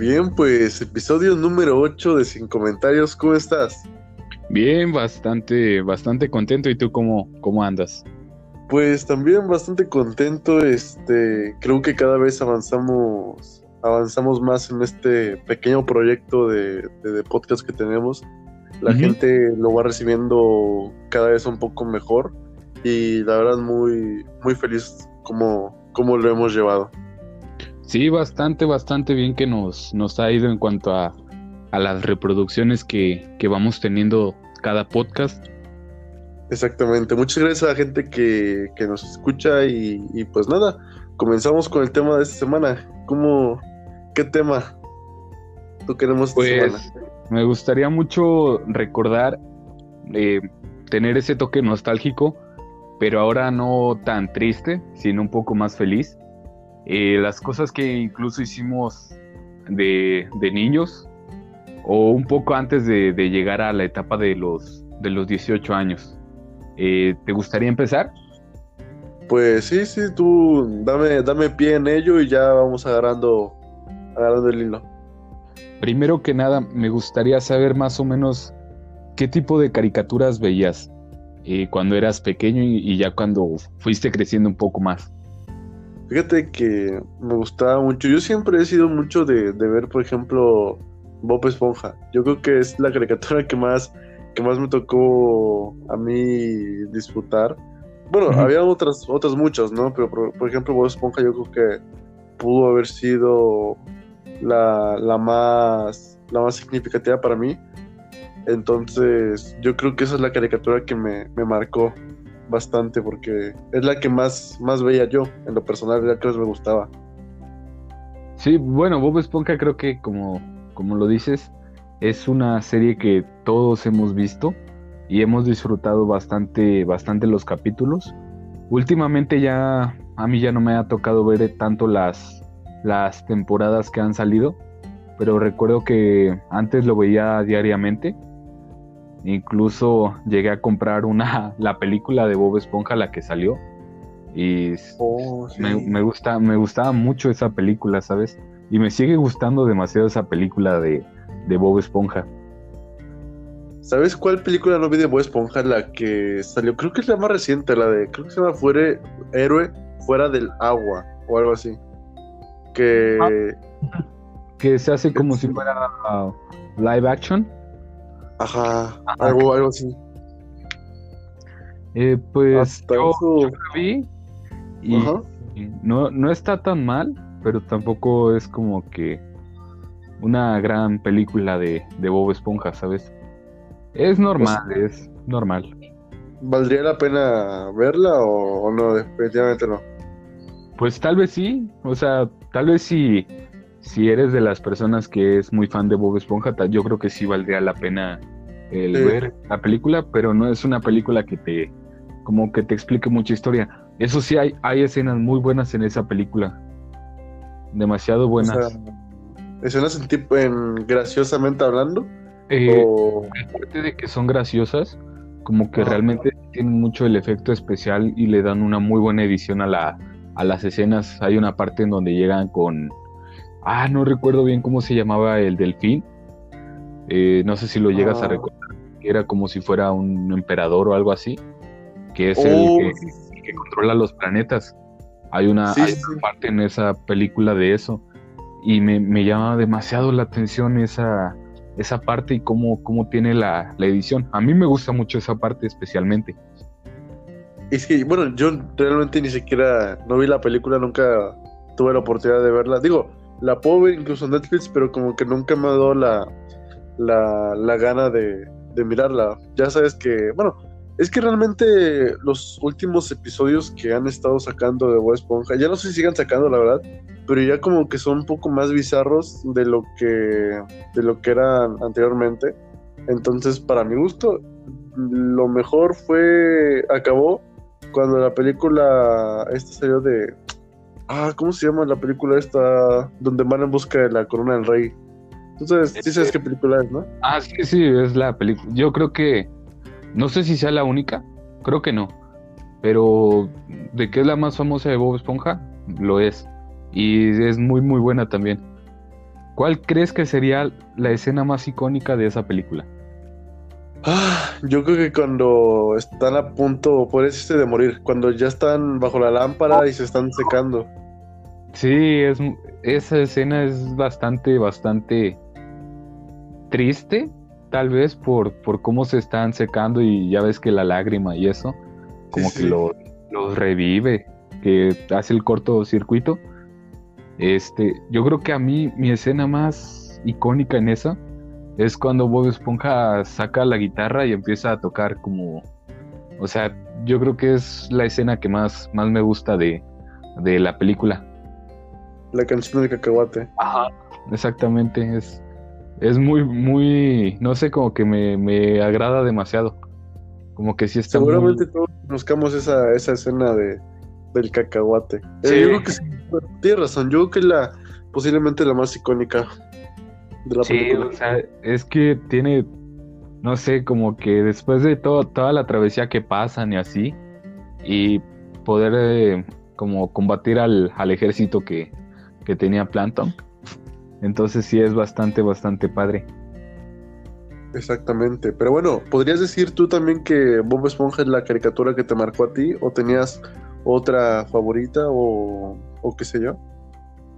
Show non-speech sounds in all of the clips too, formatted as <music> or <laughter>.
Bien, pues episodio número 8 de Sin Comentarios, ¿cómo estás? Bien, bastante, bastante contento. ¿Y tú cómo, cómo andas? Pues también bastante contento, este, creo que cada vez avanzamos, avanzamos más en este pequeño proyecto de, de, podcast que tenemos. La gente lo va recibiendo cada vez un poco mejor y la verdad muy, muy feliz como, como lo hemos llevado. Sí, bastante, bastante bien que nos, nos ha ido en cuanto a, las reproducciones que, vamos teniendo cada podcast. Exactamente. Muchas gracias a la gente que, nos escucha y, pues nada, comenzamos con el tema de esta semana. ¿Cómo, qué tema tú queremos esta pues, Me gustaría mucho recordar, eh, tener ese toque nostálgico, pero ahora no tan triste, sino un poco más feliz. Eh, las cosas que incluso hicimos de, niños o un poco antes de, llegar a la etapa de los, de los 18 años. Eh, ¿Te gustaría empezar? Pues sí, sí, tú dame, dame pie en ello y ya vamos agarrando, agarrando el hilo. Primero que nada, me gustaría saber más o menos qué tipo de caricaturas veías eh, cuando eras pequeño y, ya cuando fuiste creciendo un poco más. Fíjate que me gustaba mucho. Yo siempre he sido mucho de, ver, por ejemplo, Bob Esponja. Yo creo que es la caricatura que más, que más me tocó a mí disfrutar. Bueno, había otras, otras muchas, ¿no? Pero por, ejemplo, Bob Esponja yo creo que pudo haber sido la, la, más, la más significativa para mí. Entonces, yo creo que esa es la caricatura que me, me marcó bastante porque es la que más, más veía yo, en lo personal, la que más me gustaba. Sí, bueno, Bob Esponja creo que como, como lo dices, es una serie que todos hemos visto y hemos disfrutado bastante, bastante los capítulos. Últimamente ya a mí ya no me ha tocado ver tanto las, las temporadas que han salido, pero recuerdo que antes lo veía diariamente Incluso llegué a comprar una, <laughs> la película de Bob Esponja, la que salió. Y oh, me, gusta, me gustaba mucho esa película, ¿sabes? Y me sigue gustando demasiado esa película de, Bob Esponja. ¿Sabes cuál película no vi de Bob Esponja? La que salió, creo que es la más reciente, la de, creo que se llama Fuere, Héroe Fuera del Agua, o algo así. Que... Ah, que se hace como si fuera live action. Ajá, algo, algo así. Eh, pues yo, vi y, no, no está tan mal, pero tampoco es como que una gran película de, Bob Esponja, ¿sabes? Es normal, pues, es normal. ¿Valdría la pena verla o, no? Definitivamente no. Pues tal vez sí, o sea, tal vez si, si eres de las personas que es muy fan de Bob Esponja, yo creo que sí valdría la pena el ver la película, pero no es una película que te como que te explique mucha historia. Eso sí hay hay escenas muy buenas en esa película. Demasiado buenas. escenas en tipo en graciosamente hablando eh, aparte de que son graciosas, como que realmente tienen mucho el efecto especial y le dan una muy buena edición a la a las escenas. Hay una parte en donde llegan con ah, no recuerdo bien cómo se llamaba el delfín. Eh, no sé si lo llegas a ah. recordar que era como si fuera un emperador o algo así, que es el, oh, que, controla los planetas. Hay una, parte en esa película de eso y me, llama demasiado la atención esa, esa parte y cómo, cómo tiene la, edición. A mí me gusta mucho esa parte especialmente. Es que, bueno, yo realmente ni siquiera no vi la película, nunca tuve la oportunidad de verla. Digo, la puedo ver incluso en Netflix, pero como que nunca me ha dado la, la, la gana de, de mirarla. Ya sabes que, bueno, es que realmente los últimos episodios que han estado sacando de Bob Esponja, ya no sé si sigan sacando, la verdad, pero ya como que son un poco más bizarros de lo que, de lo que eran anteriormente. Entonces, para mi gusto, lo mejor fue, acabó cuando la película esta salió de, ah, ¿cómo se llama la película esta? Donde van en busca de la corona del rey. Entonces, sí sabes qué película es, ¿no? Ah, sí, sí, es la película. Yo creo que, no sé si sea la única, creo que no. Pero de que es la más famosa de Bob Esponja, lo es. Y es muy, muy buena también. ¿cuál crees que sería la escena más icónica de esa película? Ah, yo creo que cuando están a punto, por eso de morir, cuando ya están bajo la lámpara y se están secando. Sí, es, esa escena es bastante, bastante triste, tal vez por, por cómo se están secando y ya ves que la lágrima y eso, como que los lo revive, que hace el cortocircuito. Este, yo creo que a mí mi escena más icónica en esa es cuando Bob Esponja saca la guitarra y empieza a tocar como, o sea, yo creo que es la escena que más, más me gusta de, de la película. La canción del cacahuate. Ajá, exactamente, es, es muy, muy, no sé, como que me, me agrada demasiado. Como que sí está Seguramente todos buscamos esa, esa escena de, del cacahuate. Eh, sí. yo creo que sí, tienes razón, yo creo que es la, posiblemente la más icónica sí, o sea, es que tiene, no sé, como que después de todo, toda la travesía que pasan y así, y poder eh, como combatir al, al ejército que, que tenía Planton, entonces sí es bastante, bastante padre. Exactamente, pero bueno, ¿podrías decir tú también que Bob Esponja es la caricatura que te marcó a ti o tenías otra favorita o, o qué sé yo?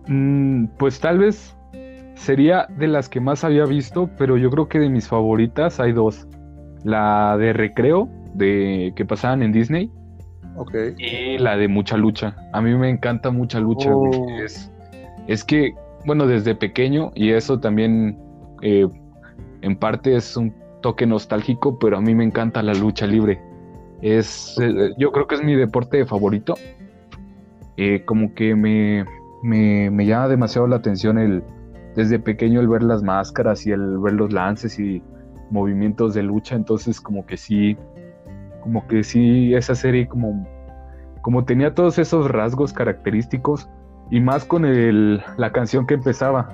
Mm, pues tal vez sería de las que más había visto, pero yo creo que de mis favoritas hay dos. La de Recreo, de que pasaban en Disney. Okay. Y la de Mucha Lucha. A mí me encanta Mucha Lucha. Oh. Es, es, que, bueno, desde pequeño, y eso también eh, en parte es un toque nostálgico, pero a mí me encanta la lucha libre. Es, eh, yo creo que es mi deporte favorito. Eh, como que me, me, me llama demasiado la atención el, desde pequeño el ver las máscaras y el ver los lances y movimientos de lucha, entonces como que sí, como que sí, esa serie como, como tenía todos esos rasgos característicos y más con el, la canción que empezaba.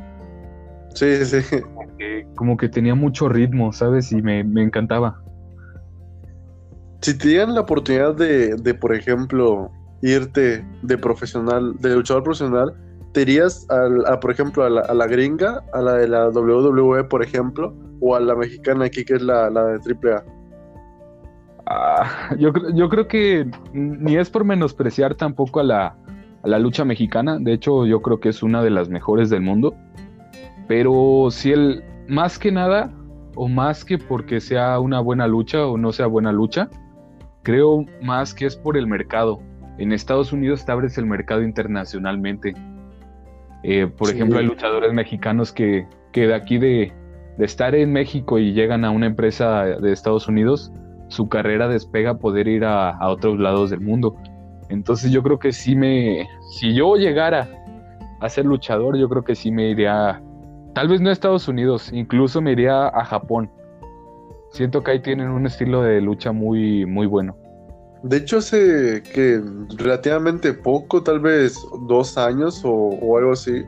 Sí, sí. Como que, tenía mucho ritmo, ¿sabes? Y me, me encantaba. Si te dieran la oportunidad de, de, por ejemplo, irte de profesional, de luchador profesional, ¿Te irías, a, por ejemplo, a la, gringa, a la de la WWE, por ejemplo, o a la mexicana aquí, que es la, la de AAA? Ah, yo, yo creo que ni es por menospreciar tampoco a la, a la lucha mexicana. De hecho, yo creo que es una de las mejores del mundo. Pero si el, más que nada, o más que porque sea una buena lucha o no sea buena lucha, creo más que es por el mercado. En Estados Unidos te abres el mercado internacionalmente. Eh, por ejemplo, hay luchadores mexicanos que, que de aquí de, estar en México y llegan a una empresa de Estados Unidos, su carrera despega a poder ir a, otros lados del mundo. Entonces yo creo que sí me, si yo llegara a ser luchador, yo creo que sí me iría, tal vez no a Estados Unidos, incluso me iría a Japón. Siento que ahí tienen un estilo de lucha muy, muy bueno. De hecho, hace que relativamente poco, tal vez dos años o, algo así,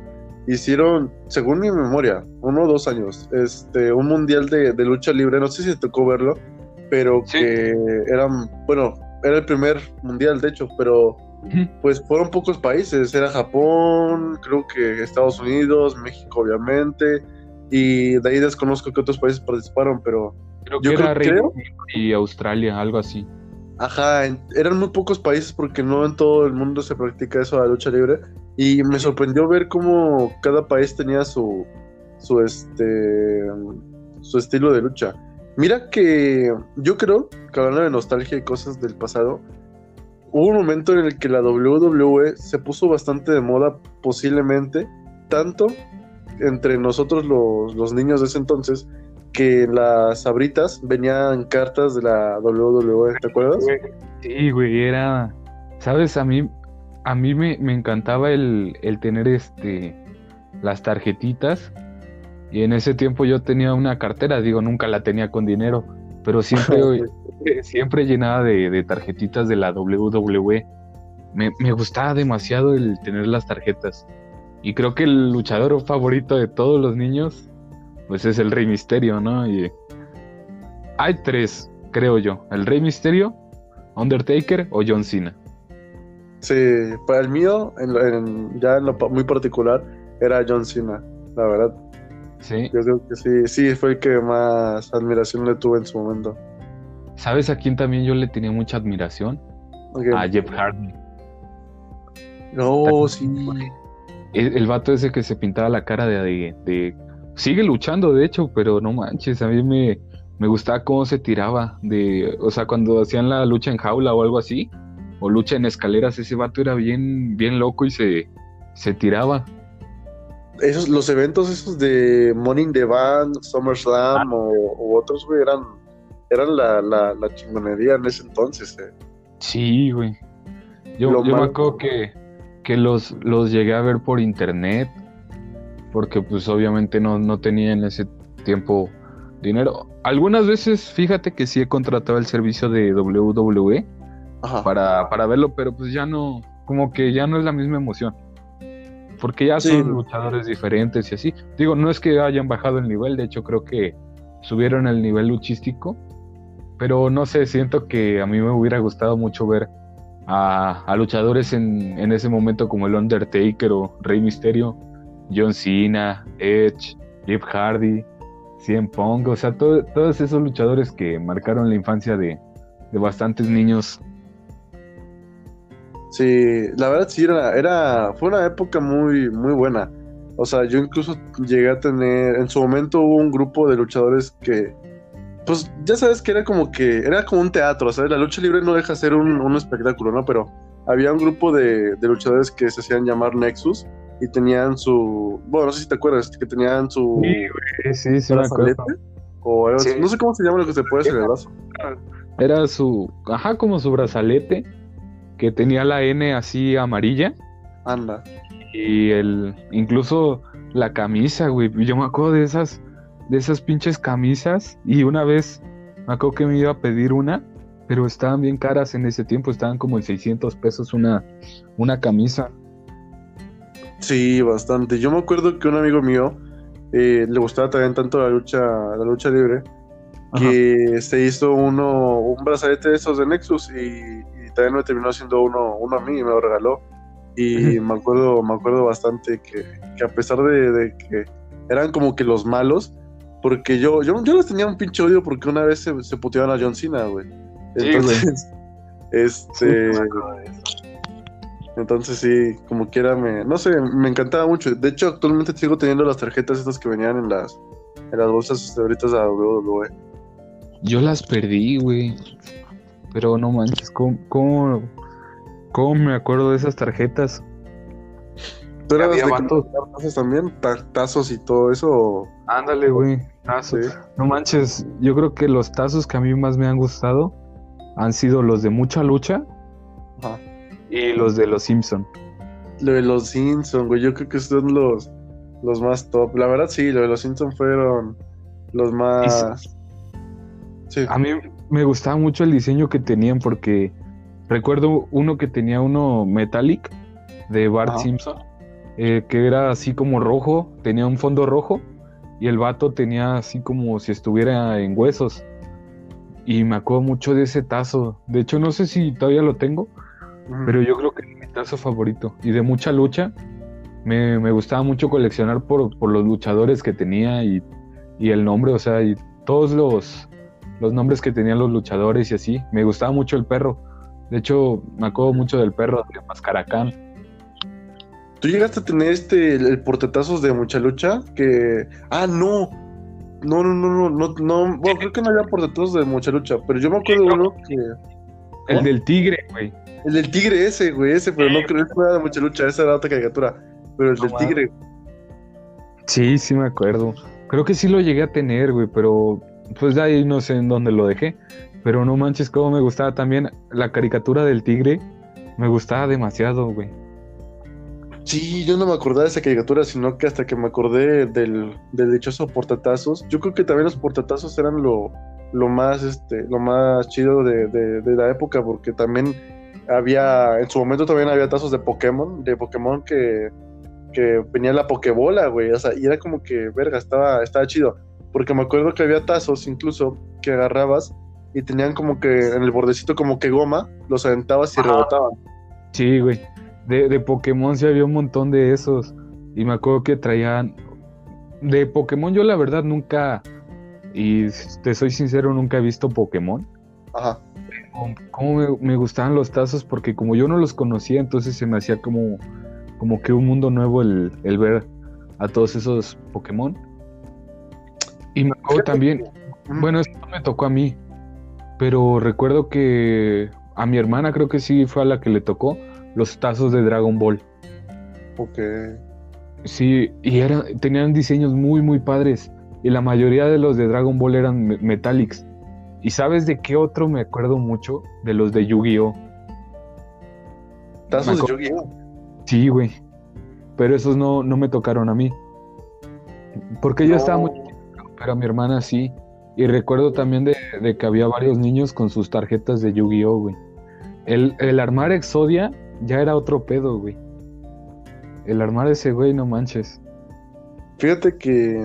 hicieron, según mi memoria, uno o dos años, este, un mundial de, lucha libre. No sé si te tocó verlo, pero que eran, bueno, era el primer mundial, de hecho, pero pues fueron pocos países. Era Japón, creo que Estados Unidos, México, obviamente, y de ahí desconozco que otros países participaron, pero creo que era creo, y Australia, algo así. Ajá, eran muy pocos países porque no en todo el mundo se practica eso de la lucha libre. Y me sorprendió ver cómo cada país tenía su, su, este, su estilo de lucha. Mira que yo creo que hablando de nostalgia y cosas del pasado, hubo un momento en el que la WWE se puso bastante de moda, posiblemente, tanto entre nosotros los, los niños de ese entonces, que las abritas venían cartas de la WWE, ¿te acuerdas? Sí, güey, era, sabes, a mí, a mí me, encantaba el, tener este, las tarjetitas y en ese tiempo yo tenía una cartera, digo, nunca la tenía con dinero, pero siempre, <laughs> siempre llenaba de, tarjetitas de la WWE. Me, me gustaba demasiado el tener las tarjetas. Y creo que el luchador favorito de todos los niños pues es el Rey Misterio, ¿no? Y hay tres, creo yo, el Rey Misterio, Undertaker o John Cena. Sí, para el mío, ya en lo muy particular, era John Cena. la verdad. Sí. Yo creo que sí, sí, fue el que más admiración le tuve en su momento. ¿Sabes a quién también yo le tenía mucha admiración? A Jeff Hardy. No, sí. El, el vato ese que se pintaba la cara de, de, de- Sigue luchando, de hecho, pero no manches, a mí me, me gustaba cómo se tiraba. De, o sea, cuando hacían la lucha en jaula o algo así, o lucha en escaleras, ese vato era bien, bien loco y se, se tiraba. Esos, los eventos esos de in the Bank, SummerSlam o, o otros, güey, eran, eran la, la, la chingonería en ese entonces. eh. Sí, güey. Yo, yo me acuerdo que, que los, los llegué a ver por internet, porque pues obviamente no, no tenía en ese tiempo dinero. Algunas veces, fíjate que sí he contratado el servicio de WWE Ajá. para, para verlo, pero pues ya no, como que ya no es la misma emoción. Porque ya Sí. son luchadores diferentes y así. Digo, no es que hayan bajado el nivel, de hecho creo que subieron el nivel luchístico, pero no sé, siento que a mí me hubiera gustado mucho ver a, a luchadores en, en ese momento como el Undertaker o Rey Misterio, John Cena, Edge, Jeff Hardy, CM Punk, o sea, todo- todos esos luchadores que marcaron la infancia de, de bastantes niños. Sí, la verdad sí era, era, fue una época muy, muy buena. O sea, yo incluso llegué a tener, en su momento hubo un grupo de luchadores que, pues ya sabes que era como que, era como un teatro, ¿sabes? La lucha libre no deja de ser un, un espectáculo, ¿no? Pero había un grupo de, de luchadores que se hacían llamar Nexus y tenían su, bueno, no sé si te acuerdas, que tenían su Sí, sí, sí, me acuerdo. brazalete, o así. Sí. no sé cómo se llama lo que se puede hacer en el brazo. Era su, ajá, como su brazalete, que tenía la N así amarilla. Anda. Y el, incluso la camisa, güey. Yo me acuerdo de esas, de esas pinches camisas. Y una vez me acuerdo que me iba a pedir una, pero estaban bien caras en ese tiempo. Estaban como en 600 pesos una, una camisa. Sí, bastante. Yo me acuerdo que un amigo mío eh, le gustaba también tanto la lucha, la lucha libre, que se hizo uno, un brazalete de esos de Nexus y, y también me terminó haciendo uno, uno a mí y me lo regaló. Y me acuerdo, me acuerdo bastante que, que a pesar de, de que eran como que los malos, porque yo, yo, yo les tenía un pinche odio porque una vez se, se puteaban a John Cena, güey. Sí, güey. Entonces, <laughs> este, Sí, eso. entonces sí, como quiera me, no sé, me encantaba mucho. De hecho, actualmente sigo teniendo las tarjetas estas que venían en las, en las bolsas de ahorita de la WWE. Yo las perdí, güey. Pero no manches, ¿cómo, cómo, cómo me acuerdo de esas tarjetas? ¿Tú eras de tazos también? Ta- ¿Tazos y todo eso? Ándale, güey. Tazos. Sí. No manches, yo creo que los tazos que a mí más me han gustado han sido los de mucha lucha Ajá. y los de los Simpson. Lo de los Simpsons, güey, yo creo que son los, los más top. La verdad, sí, lo de los Simpsons fueron los más. Sí. A mí me gustaba mucho el diseño que tenían porque recuerdo uno que tenía uno metallic de Bart Ajá. Simpson, eh, que era así como rojo, tenía un fondo rojo y el vato tenía así como si estuviera en huesos. Y me acuerdo mucho de ese tazo. De hecho, no sé si todavía lo tengo, pero yo creo que es mi tazo favorito. Y de mucha lucha, me, me gustaba mucho coleccionar por, por los luchadores que tenía y, y el nombre, o sea, y todos los, los nombres que tenían los luchadores y así. Me gustaba mucho el perro. De hecho, me acuerdo mucho del perro de Mascaracán. ¿Tú llegaste a tener este, el, el portetazos de mucha lucha? Que. Ah, no. No, no, no, no, no, no. Bueno, creo que no había portetazos de mucha lucha, pero yo me acuerdo de uno que. El del tigre, güey. El del tigre ese, güey, ese, pero no creo que fuera de mucha lucha, esa era otra caricatura. Pero el No del tigre, Sí, sí me acuerdo. Creo que sí lo llegué a tener, güey, pero pues ahí no sé en dónde lo dejé. Pero no manches, cómo me gustaba también la caricatura del tigre. Me gustaba demasiado, güey. Sí, yo no me acordaba de esa caricatura, sino que hasta que me acordé del, del dichoso portatazos. Yo creo que también los portatazos eran lo, lo más, este, lo más chido de, de- la época, porque también había, en su momento también había tazos de Pokémon, de Pokémon que, que venía la Pokébola, güey. O sea, y era como que, verga, estaba, estaba chido. Porque me acuerdo que había tazos incluso que agarrabas y tenían como que en el bordecito como que goma, los aventabas y Ajá. rebotaban. Sí, güey. De, de Pokémon sí había un montón de esos. Y me acuerdo que traían. de Pokémon yo la verdad nunca, y te soy sincero, nunca he visto Pokémon. Ajá. Como me, me, gustaban los tazos porque como yo no los conocía, entonces se me hacía como, como que un mundo nuevo el, el ver a todos esos Pokémon. Me también, bueno, esto me tocó a mí, pero recuerdo que a mi hermana creo que sí fue a la que le tocó los tazos de Dragon Ball. Ok. Sí, y eran, tenían diseños muy, muy padres. Y la mayoría de los de Dragon Ball eran Metallics. ¿Y sabes de qué otro me acuerdo mucho? De los de Yu-Gi-Oh! ¿Tazos de Yu-Gi-Oh? Sí, güey. Pero esos no, no me tocaron a mí. Porque yo estaba muy pero mi hermana sí. Y recuerdo también de, que había varios niños con sus tarjetas de Yu-Gi-Oh, güey. El, el armar Exodia ya era otro pedo, güey. El armar ese güey, no manches. Fíjate que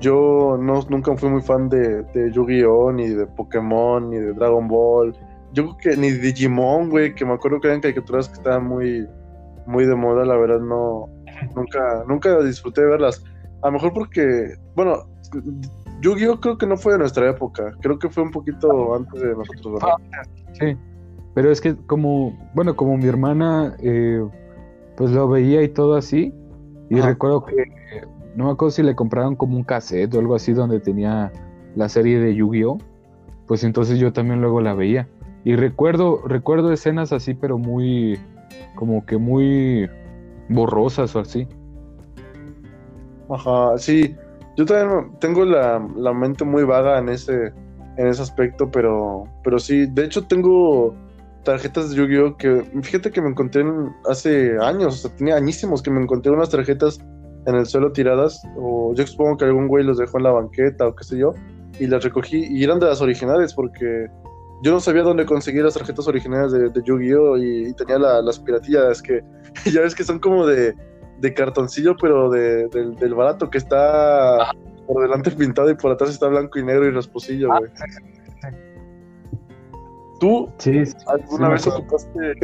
yo no, nunca fui muy fan de, de Yu-Gi-Oh! ni de Pokémon, ni de Dragon Ball. Yo creo que ni de Digimon, güey, que me acuerdo que eran caricaturas que estaban muy, muy de moda, la verdad no, nunca, nunca disfruté de verlas. A lo mejor porque, bueno, Yu-Gi-Oh creo que no fue de nuestra época, creo que fue un poquito antes de nosotros, ¿verdad? Sí, pero es que como, bueno, como mi hermana, eh, pues lo veía y todo así, y recuerdo que, no me acuerdo si le compraron como un cassette o algo así donde tenía la serie de Yu-Gi-Oh, pues entonces yo también luego la veía. Y recuerdo, recuerdo escenas así, pero muy, como que muy borrosas o así. Ajá, sí. Yo también tengo la, mente muy vaga en ese, en ese aspecto, pero, pero sí, de hecho tengo tarjetas de Yu-Gi-Oh! que fíjate que me encontré hace años, o sea, tenía añísimos que me encontré unas tarjetas en el suelo tiradas, o yo supongo que algún güey los dejó en la banqueta o qué sé yo, y las recogí y eran de las originales porque yo no sabía dónde conseguir las tarjetas originales de, Yu-Gi-Oh! Y, tenía las piratillas que <laughs> ya ves que son como de de cartoncillo, pero de, del barato que está por delante pintado y por atrás está blanco y negro y rasposillo, güey. ¿Tú alguna vez ocupaste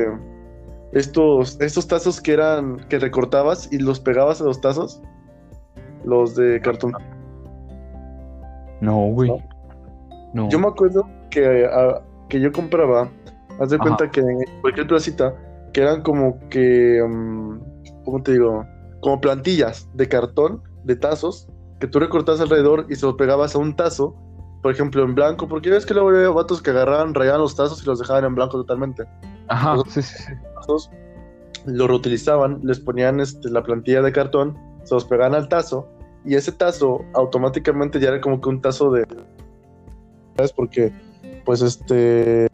estos, estos tazos que eran, que recortabas y los pegabas a los tazos? Los de cartón. No, güey. ¿No? Yo me acuerdo que, que yo compraba, haz de cuenta que en cualquier placita, que eran como que, um, ¿cómo te digo? Como plantillas de cartón, de tazos, que tú recortabas alrededor y se los pegabas a un tazo, por ejemplo, en blanco, porque ves que luego había vatos que agarraban, rayaban los tazos y los dejaban en blanco totalmente. Ajá, sí, sí, sí. Tazos, los reutilizaban, les ponían este, la plantilla de cartón, se los pegaban al tazo, y ese tazo automáticamente ya era como que un tazo de... ¿Sabes? Porque, pues este...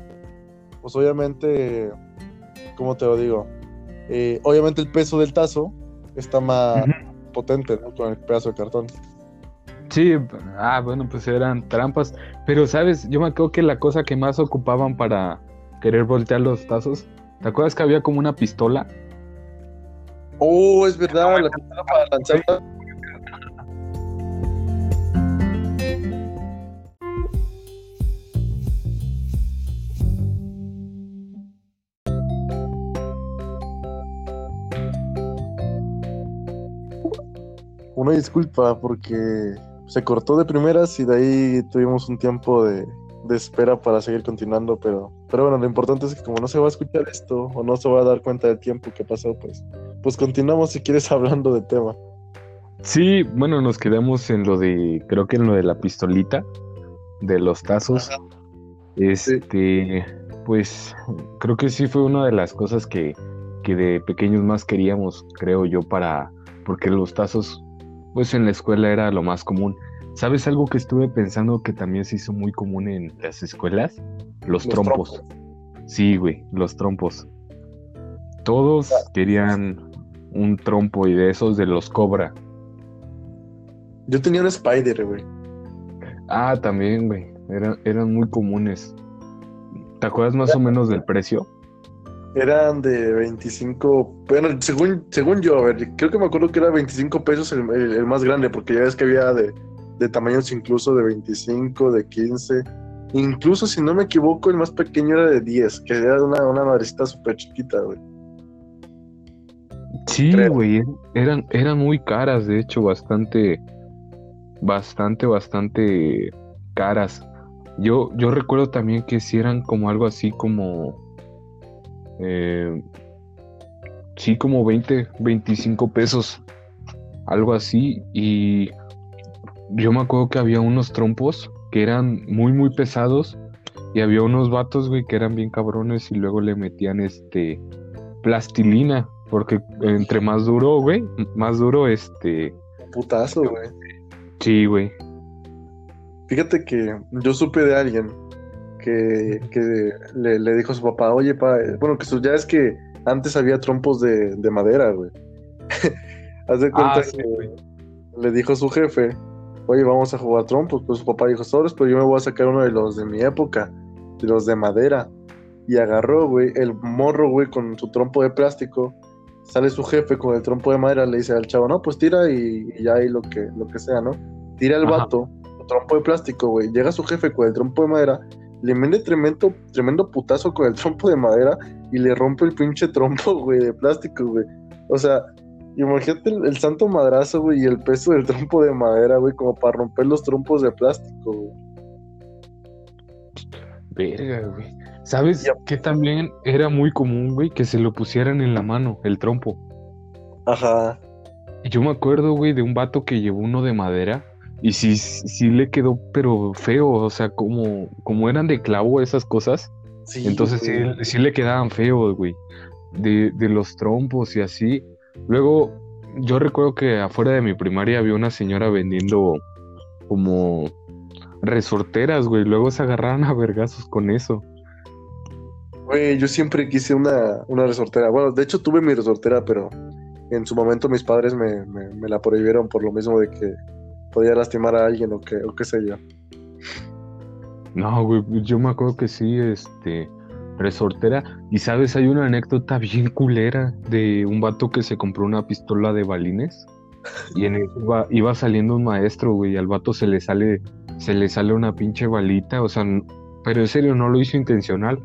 Pues obviamente, ¿cómo te lo digo? Eh, obviamente el peso del tazo está más potente, ¿no? Con el pedazo de cartón. Sí, ah, bueno, pues eran trampas. Pero, ¿sabes? Yo me acuerdo que la cosa que más ocupaban para querer voltear los tazos, ¿te acuerdas que había como una pistola? Oh, es verdad, la pistola para lanzar. Una disculpa porque se cortó de primeras y de ahí tuvimos un tiempo de, espera para seguir continuando, pero, pero bueno, lo importante es que como no se va a escuchar esto o no se va a dar cuenta del tiempo que pasó, pues, pues continuamos si quieres <laughs> hablando del tema. Sí, bueno, nos quedamos en lo de, creo que en lo de la pistolita, de los tazos. Este, pues, creo que sí fue una de las cosas que, que de pequeños más queríamos, creo yo, para, porque los tazos pues en la escuela era lo más común. ¿Sabes algo que estuve pensando que también se hizo muy común en las escuelas? Los, trompos. Sí, güey, los trompos. Todos querían un trompo y de esos de los cobra. Yo tenía un Spider, güey. Ah, también, güey. Eran, eran muy comunes. ¿Te acuerdas más o menos del precio? Eran de 25, bueno, según, según yo, a ver, creo que me acuerdo que era 25 pesos el, más grande, porque ya ves que había de, de, tamaños incluso de 25, de 15, incluso si no me equivoco, el más pequeño era de 10, que era una, una madrecita súper chiquita, güey. Sí, güey, eran, eran muy caras, de hecho, bastante, bastante, bastante caras. Yo, yo recuerdo también que si eran como algo así como... Eh, sí, como 20, 25 pesos. Algo así. Y yo me acuerdo que había unos trompos que eran muy, muy pesados. Y había unos vatos, güey, que eran bien cabrones y luego le metían este plastilina. Porque entre más duro, güey, más duro este. Putazo, güey. Sí, güey. Fíjate que yo supe de alguien que, que le, le, dijo a su papá, oye, pa, bueno, que ya es que antes había trompos de, de madera, güey. <laughs> Haz de cuenta ah, que le dijo a su jefe, oye, vamos a jugar trompos. Pues su papá dijo, sobres, pero yo me voy a sacar uno de los de mi época, de los de madera. Y agarró, güey, el morro, güey, con su trompo de plástico. Sale su jefe con el trompo de madera, le dice al chavo, no, pues tira y, ya hay lo que, lo que sea, ¿no? Tira el vato trompo de plástico, güey. Llega su jefe con el trompo de madera, le mete tremendo, tremendo putazo con el trompo de madera y le rompe el pinche trompo, <laughs> güey, de plástico, güey. O sea, imagínate el, santo madrazo, güey, y el peso del trompo de madera, güey, como para romper los trompos de plástico, güey. Verga, güey. ¿Sabes que también era muy común, güey, que se lo pusieran en la mano, el trompo? Ajá. Yo me acuerdo, güey, de un vato que llevó uno de madera y sí, sí le quedó, pero feo, o sea, como, como eran de clavo esas cosas, entonces sí, sí, le quedaban feos, güey, de, de los trompos y así. Luego, yo recuerdo que afuera de mi primaria había una señora vendiendo como resorteras, güey, luego se agarraron a vergazos con eso. Güey, yo siempre quise una, una resortera. Bueno, de hecho tuve mi resortera, pero en su momento mis padres me, me la prohibieron por lo mismo de que podía lastimar a alguien o qué, o qué sé yo. No, güey, yo me acuerdo que sí, este, resortera. Y sabes, hay una anécdota bien culera de un vato que se compró una pistola de balines. Y en eso iba, saliendo un maestro, güey, y al vato se le sale, se le sale una pinche balita, o sea, pero en serio no lo hizo intencional.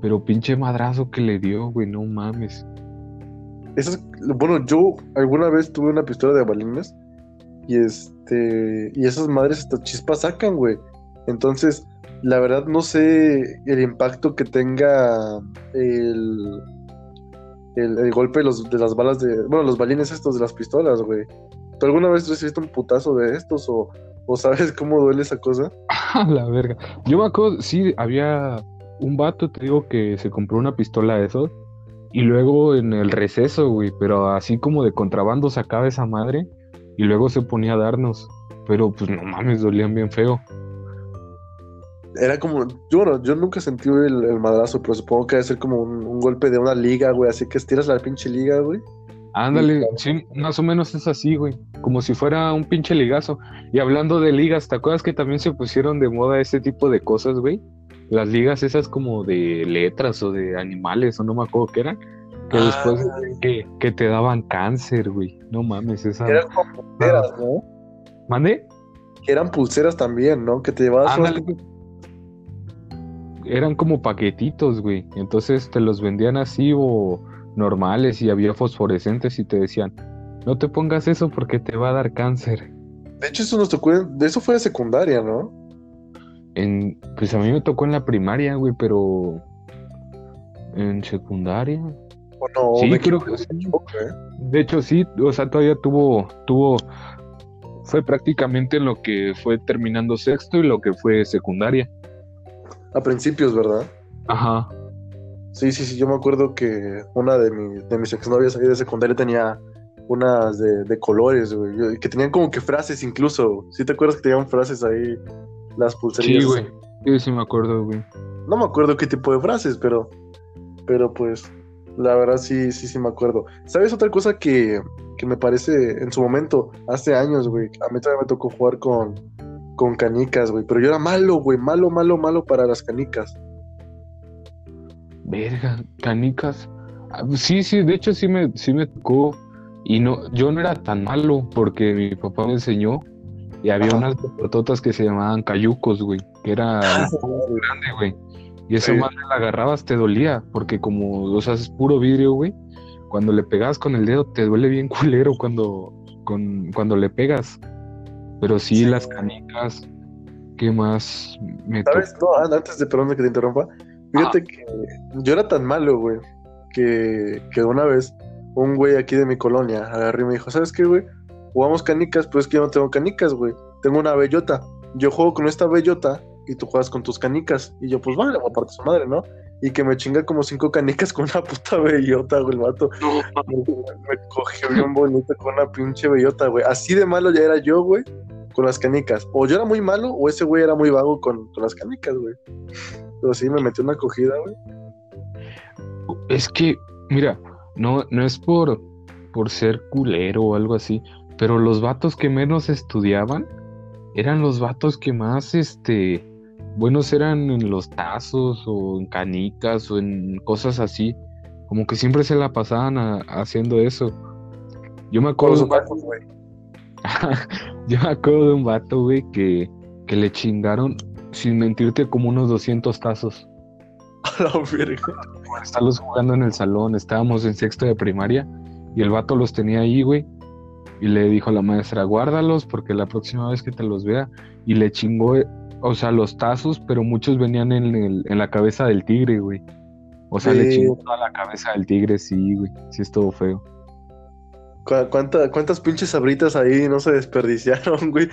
Pero pinche madrazo que le dio, güey, no mames. Eso bueno, yo alguna vez tuve una pistola de balines y este. Y esas madres hasta chispas sacan, güey. Entonces, la verdad no sé el impacto que tenga el. El, golpe de, los, de las balas de. Bueno, los balines estos de las pistolas, güey. ¿Tú alguna vez recibiste un putazo de estos o, o sabes cómo duele esa cosa? <laughs> la verga. Yo me acuerdo, sí, había un vato, te digo, que se compró una pistola de esos. Y luego en el receso, güey, pero así como de contrabando sacaba esa madre y luego se ponía a darnos, pero pues no mames, dolían bien feo. Era como, yo, bueno, yo nunca sentí el, madrazo, pero supongo que debe ser como un, golpe de una liga, güey, así que estiras la pinche liga, güey. Ándale, sí, más o menos es así, güey, como si fuera un pinche ligazo. Y hablando de ligas, ¿te acuerdas que también se pusieron de moda ese tipo de cosas, güey? Las ligas esas como de letras o de animales, o no me acuerdo qué eran que después ah. que, que, te daban cáncer, güey. No mames, esa. Eran como pulseras, ¿no? ¿Mande? Que eran pulseras también, ¿no? Que te llevabas. Eran como paquetitos, güey. Entonces te los vendían así o normales y había fosforescentes y te decían, no te pongas eso porque te va a dar cáncer. De hecho, eso nos tocó, de eso fue de secundaria, ¿no? En, pues a mí me tocó en la primaria, güey, pero en secundaria sí, creo que sí. De hecho, sí, o sea, todavía tuvo, tuvo, fue prácticamente lo que fue terminando sexto y lo que fue secundaria. A principios, ¿verdad? Ajá. Sí, sí, sí, yo me acuerdo que una de, de mis exnovias ahí de secundaria tenía unas de, colores, güey, que tenían como que frases incluso. ¿Sí te acuerdas que tenían frases ahí las pulseras? Sí, güey. Sí, sí me acuerdo, güey. No me acuerdo qué tipo de frases, pero, pero pues la verdad sí, sí, sí me acuerdo. ¿Sabes otra cosa que, me parece en su momento, hace años, güey? A mí también me tocó jugar con, con canicas, güey. Pero yo era malo, güey. Malo, malo, malo para las canicas. Verga, canicas. Ah, sí, sí, de hecho sí me, sí me tocó. Y no, yo no era tan malo porque mi papá me enseñó y había unas bototas que se llamaban cayucos, güey, que era <laughs> grande, güey. Y esa madre la agarrabas, te dolía, porque como, o sea, es puro vidrio, güey. Cuando le pegabas con el dedo, te duele bien <laughs> culero cuando, con, cuando le pegas. Pero sí, las canicas, ¿qué más me ¿Sabes? No, antes de perdón que te interrumpa, fíjate que yo era tan malo, güey, que, que una vez un güey aquí de mi colonia agarré y me dijo, ¿sabes qué, güey? Jugamos canicas, pues es que yo no tengo canicas, güey. Tengo una bellota. Yo juego con esta bellota y tú juegas con tus canicas. Y yo, pues vale, aparte su madre, ¿no? Y que me chinga como cinco canicas con una puta bellota, güey, el vato. me, cogió bien bonito con una pinche bellota, güey. Así de malo ya era yo, güey, con las canicas. O yo era muy malo, o ese güey era muy vago con, con las canicas, güey. Pero sí, me metió una cogida, güey. Es que, mira, no, no es por, por ser culero o algo así, pero los vatos que menos estudiaban eran los vatos que más, este, buenos eran en los tazos o en canicas o en cosas así. Como que siempre se la pasaban haciendo eso. Yo me acuerdo. De un vato, güey. <laughs> Yo me acuerdo de un vato, güey, que, que le chingaron, sin mentirte, como unos 200 tazos. <laughs> A la verga. Estábamos jugando en el salón, estábamos en sexto de primaria y el vato los tenía ahí, güey. Y le dijo a la maestra, guárdalos porque la próxima vez que te los vea. Y le chingó o sea, los tazos, pero muchos venían en, el, en la cabeza del tigre, güey. O sea, le chingó toda la cabeza del tigre, sí, güey. Sí, estuvo feo. ¿Cuántas pinches sabritas ahí no se desperdiciaron, <laughs> güey?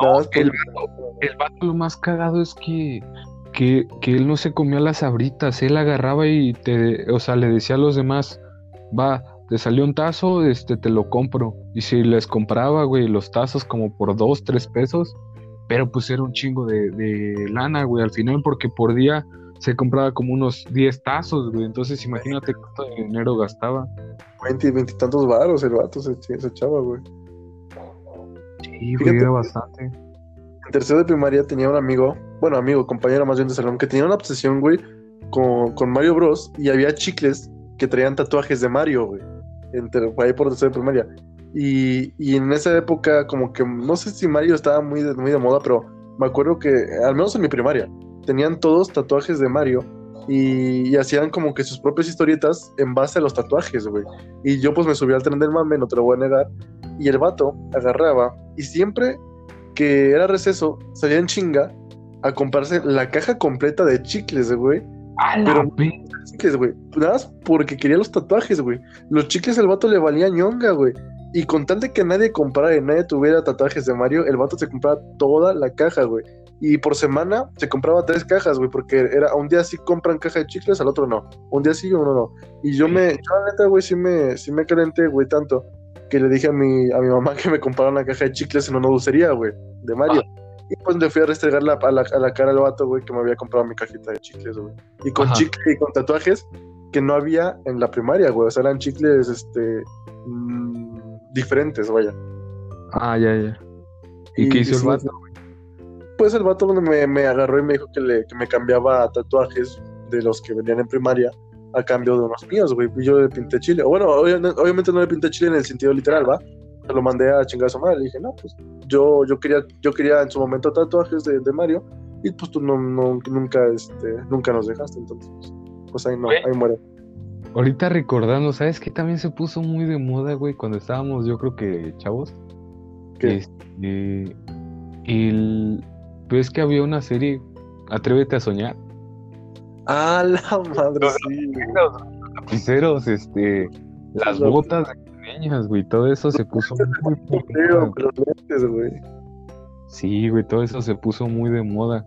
No, el, vato, lo más cagado es que, que, que, él no se comía las sabritas. Él agarraba y te, o sea, le decía a los demás, va, te salió un tazo, este, te lo compro. Y si les compraba, güey, los tazos como por dos, tres pesos, pero pues era un chingo de, lana, güey, al final, porque por día se compraba como unos 10 tazos, güey. Entonces, imagínate cuánto dinero gastaba. 20, 20 y tantos varos el vato se, echaba, güey. Sí, güey, era bastante. En tercero de primaria tenía un amigo, bueno, amigo, compañero más bien de salón, que tenía una obsesión, güey, con, con Mario Bros. Y había chicles que traían tatuajes de Mario, güey. ahí por tercero de primaria. Y, en esa época, como que no sé si Mario estaba muy de, muy de moda, pero me acuerdo que, al menos en mi primaria, tenían todos tatuajes de Mario y, hacían como que sus propias historietas en base a los tatuajes, güey. Y yo pues me subí al tren del mame, no te lo voy a negar. Y el vato agarraba y siempre que era receso, salía en chinga a comprarse la caja completa de chicles, güey. La chicles, güey. Nada más porque quería los tatuajes, güey. Los chicles el vato le valía ñonga, güey. Y con tal de que nadie comprara y nadie tuviera tatuajes de Mario, el vato se compraba toda la caja, güey. Y por semana se compraba tres cajas, güey, porque era un día sí compran caja de chicles, al otro no. Un día sí, uno no. Y yo me, yo la neta, güey, sí me, sí me calenté, güey, tanto que le dije a mi, a mi mamá <laughs> que me comprara una caja de chicles en una dulcería, güey, de Mario. Y pues le fui a restregar a, la, a la cara al vato, güey, que me había comprado mi cajita de chicles, güey. Y con chicles y con tatuajes que no había en la primaria, güey. O sea, eran chicles, este. Mmm, diferentes, vaya. Ah, ya, ya. ¿Y, qué hizo el vato? Pues el vato me, me agarró y me dijo que, le, que me cambiaba tatuajes de los que venían en primaria a cambio de unos míos, güey. Y yo le pinté chile. Bueno, obviamente no le pinté chile en el sentido literal, ¿va? Se lo mandé a chingar a su madre. Le dije, no, pues yo, yo, quería, yo quería en su momento tatuajes de, de Mario y pues tú no, no, nunca, este, nunca nos dejaste, entonces, pues, pues ahí no, ahí muere. Ahorita recordando, ¿sabes qué también se puso muy de moda, güey? Cuando estábamos, yo creo que chavos. ¿Qué? Este, el, pues que había una serie, Atrévete a soñar. Ah, la madre, sí. Los lapiceros, este, las botas de niñas, güey, todo eso se puso muy, güey. Sí, güey, todo eso se puso muy de moda.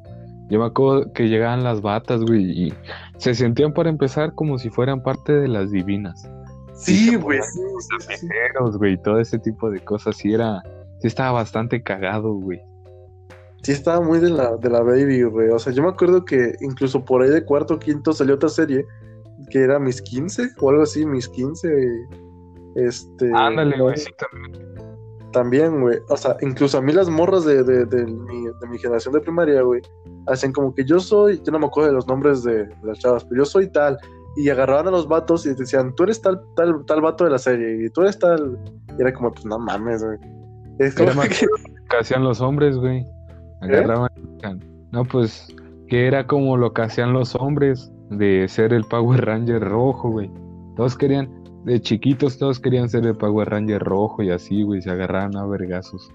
Yo me acuerdo que llegaban las batas, güey, y se sentían para empezar como si fueran parte de las divinas. Sí, güey. Sí, güey, todo ese tipo de cosas. Sí, era. Sí, estaba bastante cagado, güey. Sí, estaba muy de la, de la baby, güey. O sea, yo me acuerdo que incluso por ahí de cuarto o quinto salió otra serie que era Mis 15 o algo así, Mis 15. Este. Ándale, güey, sí, también. También, güey. O sea, incluso a mí las morras de, de, de, mi, de mi generación de primaria, güey, hacen como que yo soy, yo no me acuerdo de los nombres de, las chavas, pero yo soy tal. Y agarraban a los vatos y decían, tú eres tal, tal, tal vato de la serie, y tú eres tal. Y era como, pues no mames, güey. Es como que... hacían los hombres, güey. ¿Eh? Agarraban. No, pues, que era como lo que hacían los hombres de ser el Power Ranger rojo, güey. Todos querían, de chiquitos, todos querían ser el Power Ranger rojo y así, güey, se agarraban a vergazos.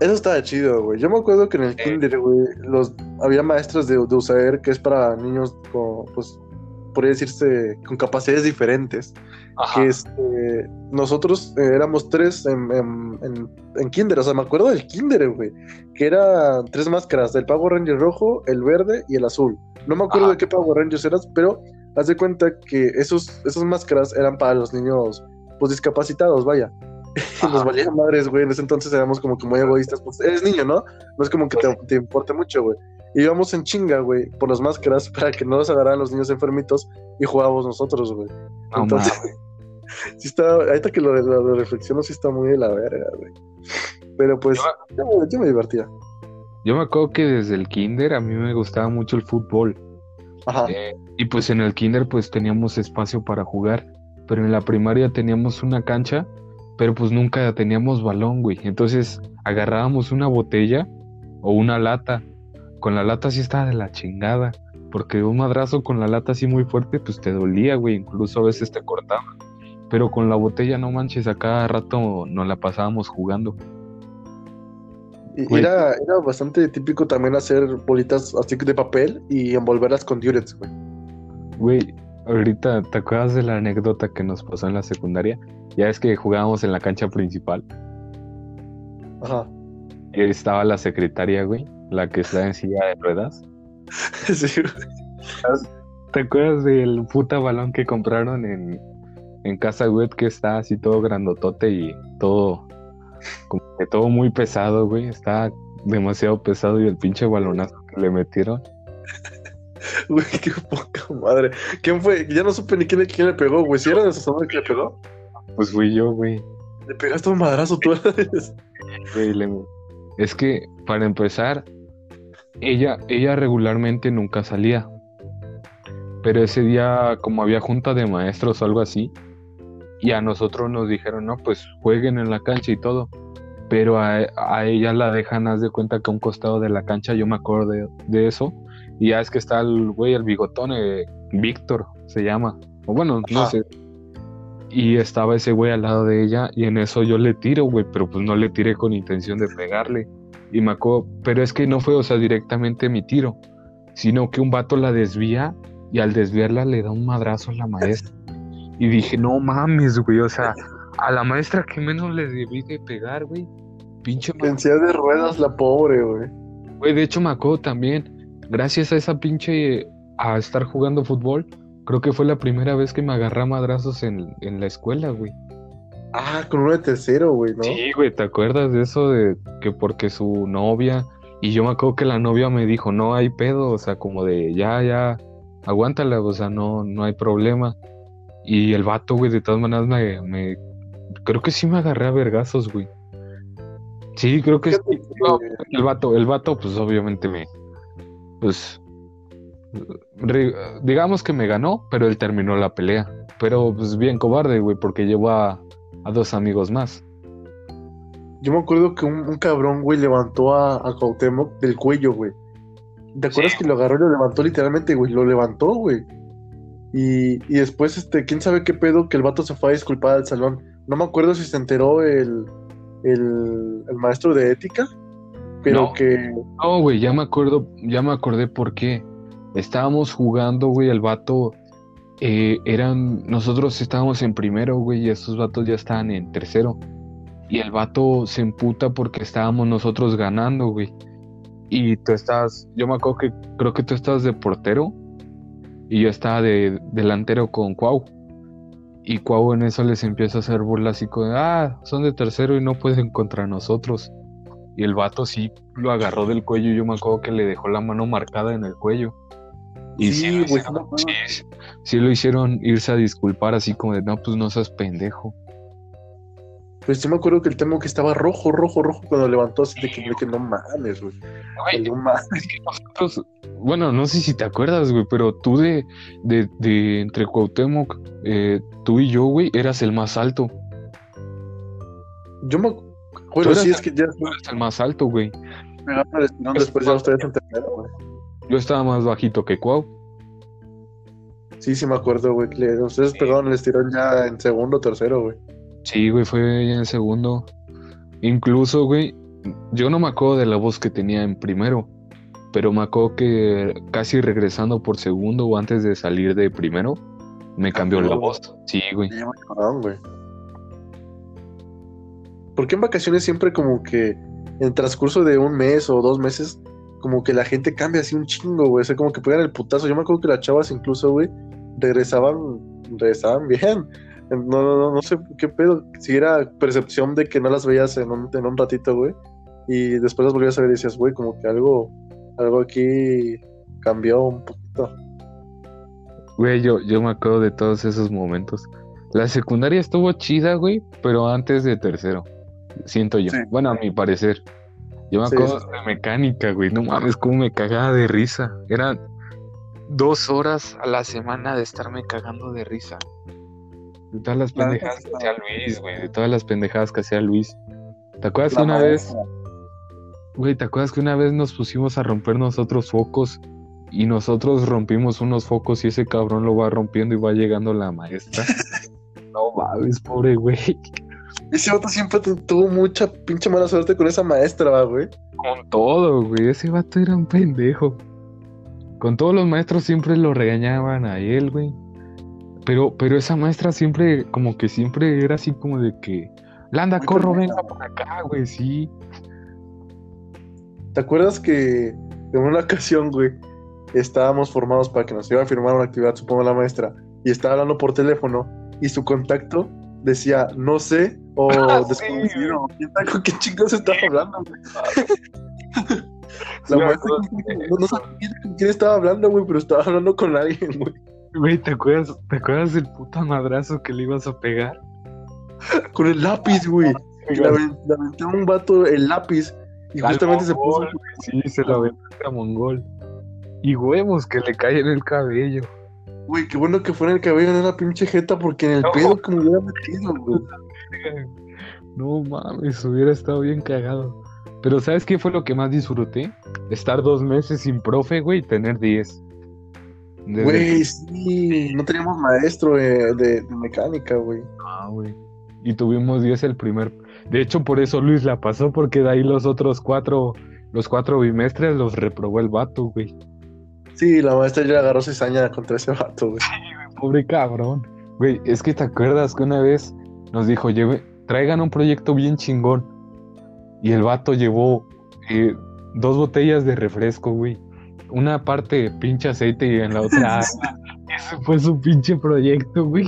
Eso estaba chido, güey. Yo me acuerdo que en el kinder, güey, los, había maestros de, de USAER que es para niños con, pues, podría decirse, con capacidades diferentes. Ajá. Que este, nosotros eh, éramos tres en, en, en, en kinder, o sea, me acuerdo del kinder, güey, que eran tres máscaras, del Power Ranger rojo, el verde y el azul. No me acuerdo Ajá. de qué Power Rangers eras, pero haz de cuenta que esos, esas máscaras eran para los niños, pues, discapacitados, vaya. Y <laughs> nos Ajá. valía madres, güey. En ese entonces éramos como que muy egoístas. Pues eres niño, ¿no? No es como que te, te importe mucho, güey. Y íbamos en chinga, güey, por las máscaras <laughs> para que no nos agarraran los niños enfermitos y jugábamos nosotros, güey. No Entonces, <laughs> sí está, ahorita que lo, lo, lo reflexiono, sí está muy de la verga, güey. Pero pues, yo, me- yo me divertía. Yo me acuerdo que desde el kinder a mí me gustaba mucho el fútbol. Ajá. Eh, y pues en el kinder pues teníamos espacio para jugar, pero en la primaria teníamos una cancha, pero pues nunca teníamos balón, güey. Entonces agarrábamos una botella o una lata. Con la lata sí estaba de la chingada, porque un madrazo con la lata así muy fuerte pues te dolía, güey, incluso a veces te cortaba. Pero con la botella no manches, a cada rato nos la pasábamos jugando. Güey. era, era bastante típico también hacer bolitas así de papel y envolverlas con diurex, güey. Güey, ahorita, ¿te acuerdas de la anécdota que nos pasó en la secundaria? Ya es que jugábamos en la cancha principal. Ajá. Y ahí estaba la secretaria, güey, la que está en silla de ruedas. <laughs> Sí, güey. ¿Te acuerdas del puta balón que compraron en, en Casa Web que está así todo grandotote y todo, como que todo muy pesado, güey? Está demasiado pesado y el pinche balonazo que le metieron. <laughs> Güey, qué poca madre. ¿Quién fue? Ya no supe ni quién, quién le pegó, güey. Si era de Sasama que le pegó, Pues fui yo, güey. le pegaste un madrazo tú. Güey, le- Es que, para empezar, ella, ella regularmente nunca salía. Pero ese día, como había junta de maestros o algo así, y a nosotros nos dijeron, no, pues jueguen en la cancha y todo. Pero a, a ella la dejan, haz de cuenta que a un costado de la cancha, yo me acuerdo de, de eso. Y ya es que está el güey, el bigotón, eh, Víctor se llama. O bueno, no Ajá. sé. Y estaba ese güey al lado de ella y en eso yo le tiro, güey, pero pues no le tiré con intención de pegarle. Y me acuerdo, pero es que no fue, o sea, directamente mi tiro, sino que un vato la desvía y al desviarla le da un madrazo a la maestra. Y dije, no mames, güey, o sea, a la maestra que menos le debí de pegar, güey. Pinche En silla de ruedas, la pobre, güey. Güey, de hecho me acuerdo también, gracias a esa pinche, a estar jugando fútbol, creo que fue la primera vez que me agarré a madrazos en, en la escuela, güey. Ah, con uno de tercero, güey, ¿no? Sí, güey, ¿te acuerdas de eso de que porque su novia, y yo me acuerdo que la novia me dijo, no hay pedo, o sea, como de, ya, ya, aguántala, o sea, no, no hay problema. Y el vato, güey, de todas maneras me, me, creo que sí me agarré a vergazos, güey. Sí, creo que sí. No, el vato, el vato, pues obviamente me, pues, digamos que me ganó, pero él terminó la pelea. Pero pues bien cobarde, güey, porque llevó a, a dos amigos más. Yo me acuerdo que un, un cabrón, güey, levantó a, a Cuauhtémoc del cuello, güey. ¿Te acuerdas Sí. que lo agarró y lo levantó literalmente, güey? Lo levantó, güey. Y, y después, este, quién sabe qué pedo, que el vato se fue a disculpar al salón. No me acuerdo si se enteró el, el, el maestro de ética, pero No. que... No, güey, ya me acuerdo, ya me acordé por qué. Estábamos jugando, güey, el vato, eh, eran, nosotros estábamos en primero, güey, y esos vatos ya estaban en tercero. Y el vato se emputa porque estábamos nosotros ganando, güey. Y tú estás, yo me acuerdo que creo que tú estabas de portero y yo estaba de delantero con Cuau. Y Cuau en eso les empieza a hacer burla así como, de, ah, son de tercero y no pueden contra nosotros. Y el vato sí lo agarró del cuello y yo me acuerdo que le dejó la mano marcada en el cuello. Y Sí, sí, lo hicieron- sí me acuerdo. sí, sí lo hicieron irse a disculpar así como de, no, pues no seas pendejo. Pues yo me acuerdo que el tema que estaba rojo, rojo, rojo cuando levantó así de que, de que no mames, güey. Güey, No mames. es que nosotros, bueno, no sé si te acuerdas, güey, pero tú de, de, de entre Cuauhtémoc, eh, tú y yo, güey, eras el más alto. Yo me... Bueno, sí, es que ya eras el más alto, güey. me estirón después ya ustedes en tercero, güey. Yo estaba más bajito que Cuau. Sí, sí me acuerdo, güey. que Ustedes pegaron el estirón ya en segundo o tercero, güey. Sí, güey, fue ya en segundo. Incluso, güey, yo no me acuerdo de la voz que tenía en primero, pero me acuerdo que casi regresando por segundo o antes de salir de primero, me cambió la voz. Sí, güey. Ya me acordaron, güey. Porque en vacaciones siempre como que en transcurso de un mes o dos meses, como que la gente cambia así un chingo, güey. O sea, como que pegan el putazo. Yo me acuerdo que las chavas incluso, güey, regresaban, regresaban bien. No, no, no, no sé qué pedo. Si era percepción de que no las veías en un, en un ratito, güey. Y después las volvías a ver y decías, güey, como que algo, algo aquí cambió un poquito. Güey, yo, yo me acuerdo de todos esos momentos. La secundaria estuvo chida, güey, pero antes de tercero. Siento yo. Sí. Bueno, a mi parecer. Yo me acuerdo sí, sí. de mecánica, güey. No mames, cómo me cagaba de risa. Eran dos horas a la semana de estarme cagando de risa. De todas las pendejadas que hacía Luis, güey. De todas las pendejadas que hacía Luis. ¿Te acuerdas La que una vez, güey, te acuerdas que una vez nos pusimos a romper nosotros focos y nosotros rompimos unos focos y ese cabrón lo va rompiendo y va llegando la maestra? <laughs> no mames, pobre güey. Ese vato siempre tu- tuvo mucha pinche mala suerte con esa maestra, va, güey. Con todo, güey. Ese vato era un pendejo. Con todos los maestros siempre lo regañaban a él, güey. Pero, pero esa maestra siempre, como que siempre era así como de que, Landa, Muy corro, venga por acá, güey, sí. ¿Te acuerdas que en una ocasión, güey, estábamos formados para que nos iba a firmar una actividad, supongo la maestra, y estaba hablando por teléfono y su contacto decía no sé o <laughs> Ah, desconocido. ¿Quién sabe ¿Con qué chicos estaba hablando, güey? <laughs> La Sí, no, no sabía con quién estaba hablando, güey, pero estaba hablando con alguien, güey. Güey, ¿te acuerdas, ¿te acuerdas del puto madrazo que le ibas a pegar? Con el lápiz, güey. Y Le aven- le aventó a un vato el lápiz y Al justamente se puso. Sí, se lo aventó a mongol. Y huevos que le cae en el cabello. Güey, qué bueno que fuera en el cabello en la pinche jeta porque en el No. pedo como hubiera metido, güey. No mames, hubiera estado bien cagado. Pero ¿sabes qué fue lo que más disfruté? Estar dos meses sin profe, güey, y tener 10. Desde- Güey, sí, no teníamos maestro eh, de, de mecánica, güey. Ah, güey. Y tuvimos 10 el primer. De hecho, por eso Luis la pasó, porque de ahí los otros cuatro, los cuatro bimestres los reprobó el vato, güey. Sí, la maestra ya agarró cizaña contra ese vato, güey. Pobre cabrón. Güey, es que te acuerdas que una vez nos dijo, lleve, traigan un proyecto bien chingón. Y el vato llevó eh, dos botellas de refresco, güey. Una parte pinche aceite y en la otra <laughs> agua. Ese fue su pinche proyecto, güey.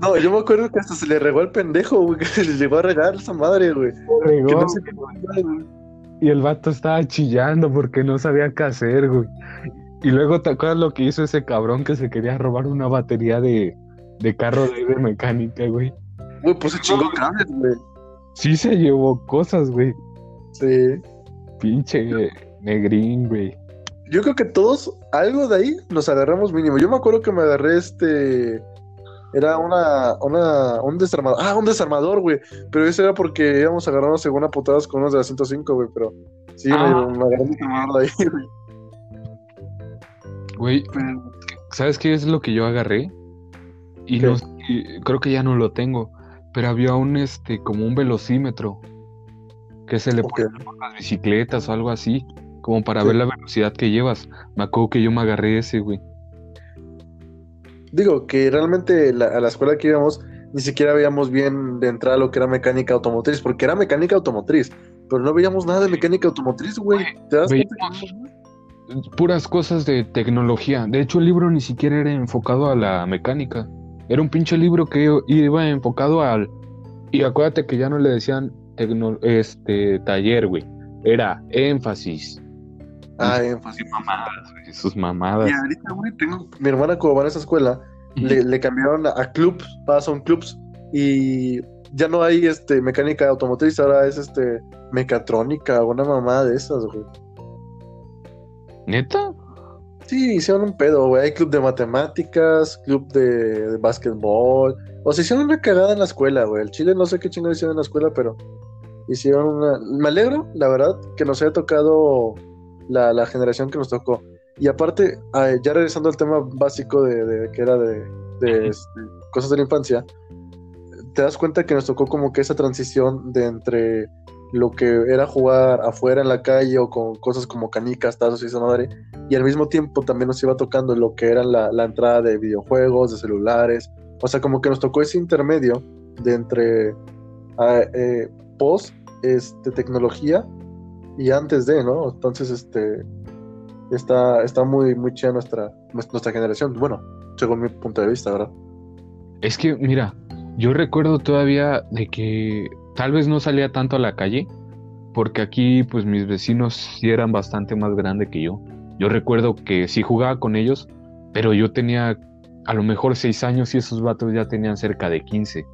No, yo me acuerdo que hasta se le regó al pendejo, güey, <laughs> que se le llegó a regar esa madre, güey. Que Regó, no. Y el vato estaba chillando porque no sabía qué hacer, güey. Y luego te acuerdas lo que hizo ese cabrón que se quería robar una batería de, de carro de, de mecánica, güey. Güey, pues se chingó cables, güey. Sí se llevó cosas, güey. Sí. Pinche negrín, güey. Yo creo que todos, algo de ahí, nos agarramos mínimo. Yo me acuerdo que me agarré este. Era una, una, un desarmador. Ah, un desarmador, güey. Pero eso era porque íbamos agarrando según a putadas con unos de la 105, güey. Pero sí, me- Ah. me, agarré un desarmador de ahí, güey. Güey, ¿sabes qué es lo que yo agarré? Y ¿Qué? no creo que ya no lo tengo. Pero había un, este, como un velocímetro que se le Ok. pone a las bicicletas o algo así, como para Sí. ver la velocidad que llevas. Me acuerdo que yo me agarré ese, güey. Digo que realmente la- a la escuela que íbamos ni siquiera veíamos bien de entrada lo que era mecánica automotriz, porque era mecánica automotriz, pero no veíamos nada de mecánica automotriz, güey. ¿Te das cuenta? Puras cosas de tecnología. De hecho, el libro ni siquiera era enfocado a la mecánica. Era un pinche libro que iba enfocado al... Y acuérdate que ya no le decían tecno- este taller, güey. Era énfasis. Ah, énfasis. Sus mamadas, güey. Sus mamadas. Y ahorita, güey, tengo mi hermana como va a esa escuela, le, le cambiaron a, clubs, ahora son clubs, y ya no hay este mecánica automotriz, ahora es este mecatrónica o una mamada de esas, güey. ¿Neta? Sí, hicieron un pedo, güey. Hay club de matemáticas, club de, de básquetbol. O sea, hicieron una cagada en la escuela, güey. El Chile no sé qué chingados hicieron en la escuela, pero hicieron una. Me alegro, la verdad, que nos haya tocado la, la generación que nos tocó. Y aparte, ya regresando al tema básico de, de- que era de, de, este, cosas de la infancia, te das cuenta que nos tocó como que esa transición de entre lo que era jugar afuera en la calle o con cosas como canicas, tazos y esa madre, y al mismo tiempo también nos iba tocando lo que era la, la entrada de videojuegos, de celulares, o sea, como que nos tocó ese intermedio de entre ah, eh, post este, tecnología y antes de, ¿no? Entonces, este, está, está muy, muy chida nuestra, nuestra generación, bueno, según mi punto de vista, ¿verdad? Es que, mira, yo recuerdo todavía de que tal vez no salía tanto a la calle, porque aquí, pues mis vecinos sí eran bastante más grandes que yo. Yo recuerdo que sí jugaba con ellos, pero yo tenía a lo mejor seis años y esos vatos ya tenían cerca de 15.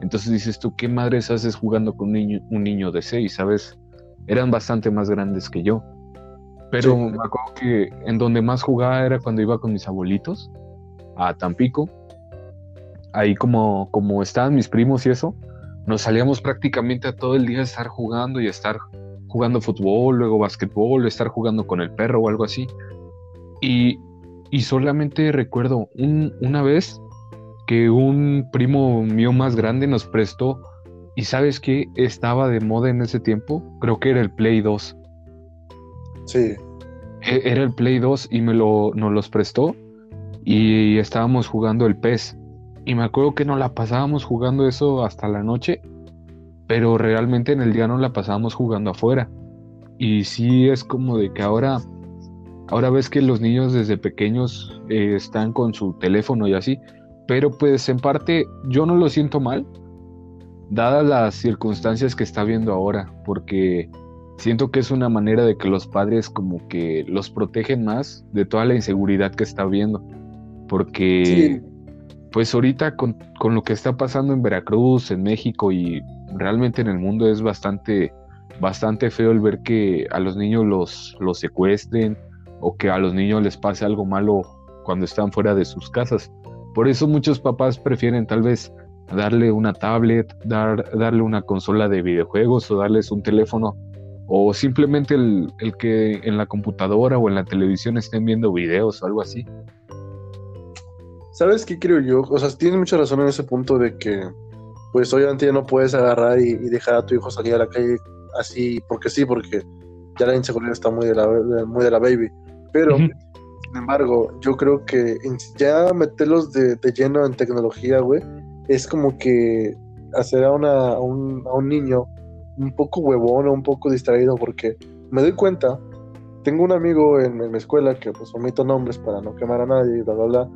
Entonces dices tú, ¿qué madres haces jugando con un niño, un niño de seis? ¿Sabes? Eran bastante más grandes que yo. Pero me acuerdo que en donde más jugaba era cuando iba con mis abuelitos a Tampico. Ahí como, como estaban mis primos y eso, nos salíamos prácticamente a todo el día a estar jugando y a estar jugando fútbol, luego básquetbol, estar jugando con el perro o algo así. Y, y solamente recuerdo un, una vez que un primo mío más grande nos prestó y sabes que estaba de moda en ese tiempo, creo que era el Play 2. Sí. E, era el Play 2 y me lo, nos los prestó y estábamos jugando el PES. Y me acuerdo que nos la pasábamos jugando eso hasta la noche, pero realmente en el día no la pasábamos jugando afuera. Y sí es como de que ahora, ahora ves que los niños desde pequeños eh, están con su teléfono y así, pero pues en parte yo no lo siento mal, dadas las circunstancias que está viendo ahora, porque siento que es una manera de que los padres como que los protegen más de toda la inseguridad que está viendo. Porque pues ahorita con, lo que está pasando en Veracruz, en México y realmente en el mundo es bastante, bastante feo el ver que a los niños los, los secuestren o que a los niños les pase algo malo cuando están fuera de sus casas. Por eso muchos papás prefieren tal vez darle una tablet, dar, darle una consola de videojuegos o darles un teléfono o simplemente el, que en la computadora o en la televisión estén viendo videos o algo así. ¿Sabes qué creo yo? O sea, tienes mucha razón en ese punto de que, pues obviamente ya no puedes agarrar y, dejar a tu hijo salir a la calle así, porque sí, porque ya la inseguridad está muy de la, muy de la baby. Pero, sin embargo, yo creo que ya meterlos de, lleno en tecnología, güey, es como que hacer a, una, a, un, a un niño un poco huevón o un poco distraído porque me doy cuenta, tengo un amigo en, mi escuela que pues omito nombres para no quemar a nadie, bla, bla, bla,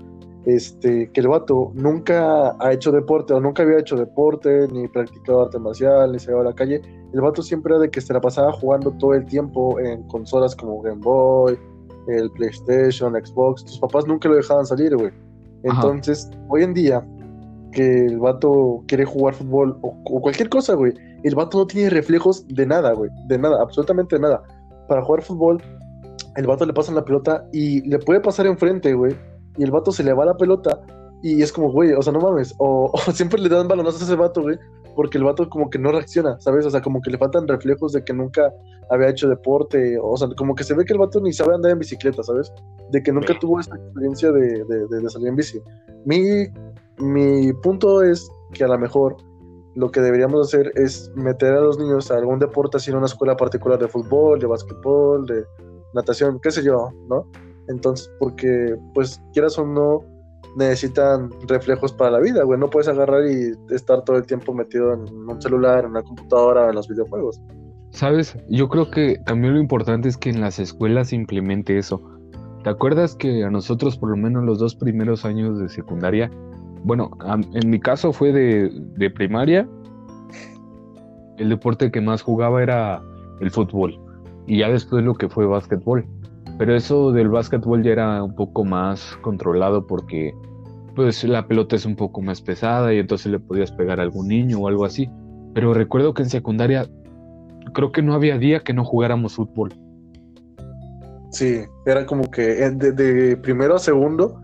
este, que el vato nunca ha hecho deporte o nunca había hecho deporte, ni practicado arte marcial, ni se iba a la calle. El vato siempre era de que se la pasaba jugando todo el tiempo en consolas como Game Boy, el PlayStation, Xbox. Tus papás nunca lo dejaban salir, güey. Entonces, hoy en día, que el vato quiere jugar fútbol o, cualquier cosa, güey. El vato no tiene reflejos de nada, güey. De nada, absolutamente de nada. Para jugar fútbol, el vato le pasa la pelota y le puede pasar enfrente, güey. Y el vato se le va la pelota y es como, güey, o sea, no mames. <laughs> O, siempre le dan balonazos a ese vato, güey. Porque el vato como que no reacciona, ¿sabes? O sea, como que le faltan reflejos de que nunca había hecho deporte. O sea, como que se ve que el vato ni sabe andar en bicicleta, ¿sabes? De que nunca tuvo esta experiencia de, de, de salir en bici. Mi mi punto es que a lo mejor lo que deberíamos hacer es meter a los niños a algún deporte así en una escuela particular de fútbol, de básquetbol, de natación, qué sé yo, ¿no? Entonces, porque pues quieras o no, necesitan reflejos para la vida, güey. No puedes agarrar y estar todo el tiempo metido en un celular, en una computadora, en los videojuegos. Sabes, yo creo que también lo importante es que en las escuelas se implemente eso. ¿Te acuerdas que a nosotros, por lo menos los dos primeros años de secundaria, bueno, en mi caso fue de, primaria. El deporte que más jugaba era el fútbol. Y ya después lo que fue básquetbol. Pero eso del básquetbol ya era un poco más controlado porque pues la pelota es un poco más pesada y entonces le podías pegar a algún niño o algo así. Pero recuerdo que en secundaria creo que no había día que no jugáramos fútbol. Sí, era como que eh, de primero a segundo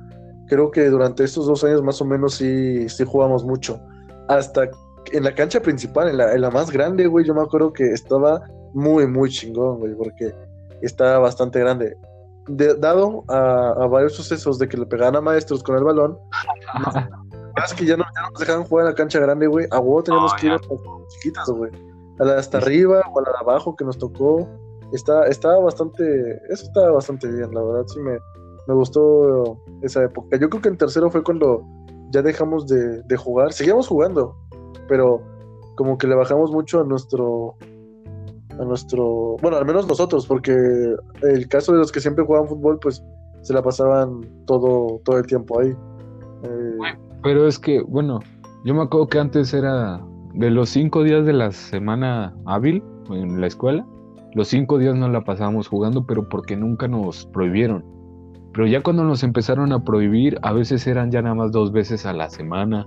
creo que durante estos dos años más o menos sí, sí jugamos mucho. Hasta en la cancha principal, en la, en la más grande, güey, yo me acuerdo que estaba muy, muy chingón, güey, porque estaba bastante grande. dado a, varios sucesos de que le pegaban a maestros con el balón, <laughs> más que ya no, nos dejaban jugar en la cancha grande, güey, a huevo teníamos que ir a chiquitas, güey. a la de hasta arriba o a la de abajo que nos tocó. Está, estaba bastante, eso estaba bastante bien, la verdad, sí me, me gustó esa época. Yo creo que en tercero fue cuando ya dejamos de, de jugar, seguíamos jugando, pero como que le bajamos mucho a nuestro, a nuestro, bueno, al menos nosotros, porque el caso de los que siempre jugaban fútbol, pues se la pasaban todo, todo el tiempo ahí. Eh, pero es que, bueno, yo me acuerdo que antes era de los cinco días de la semana hábil en la escuela, los cinco días no la pasábamos jugando, pero porque nunca nos prohibieron. Pero ya cuando nos empezaron a prohibir, a veces eran ya nada más dos veces a la semana,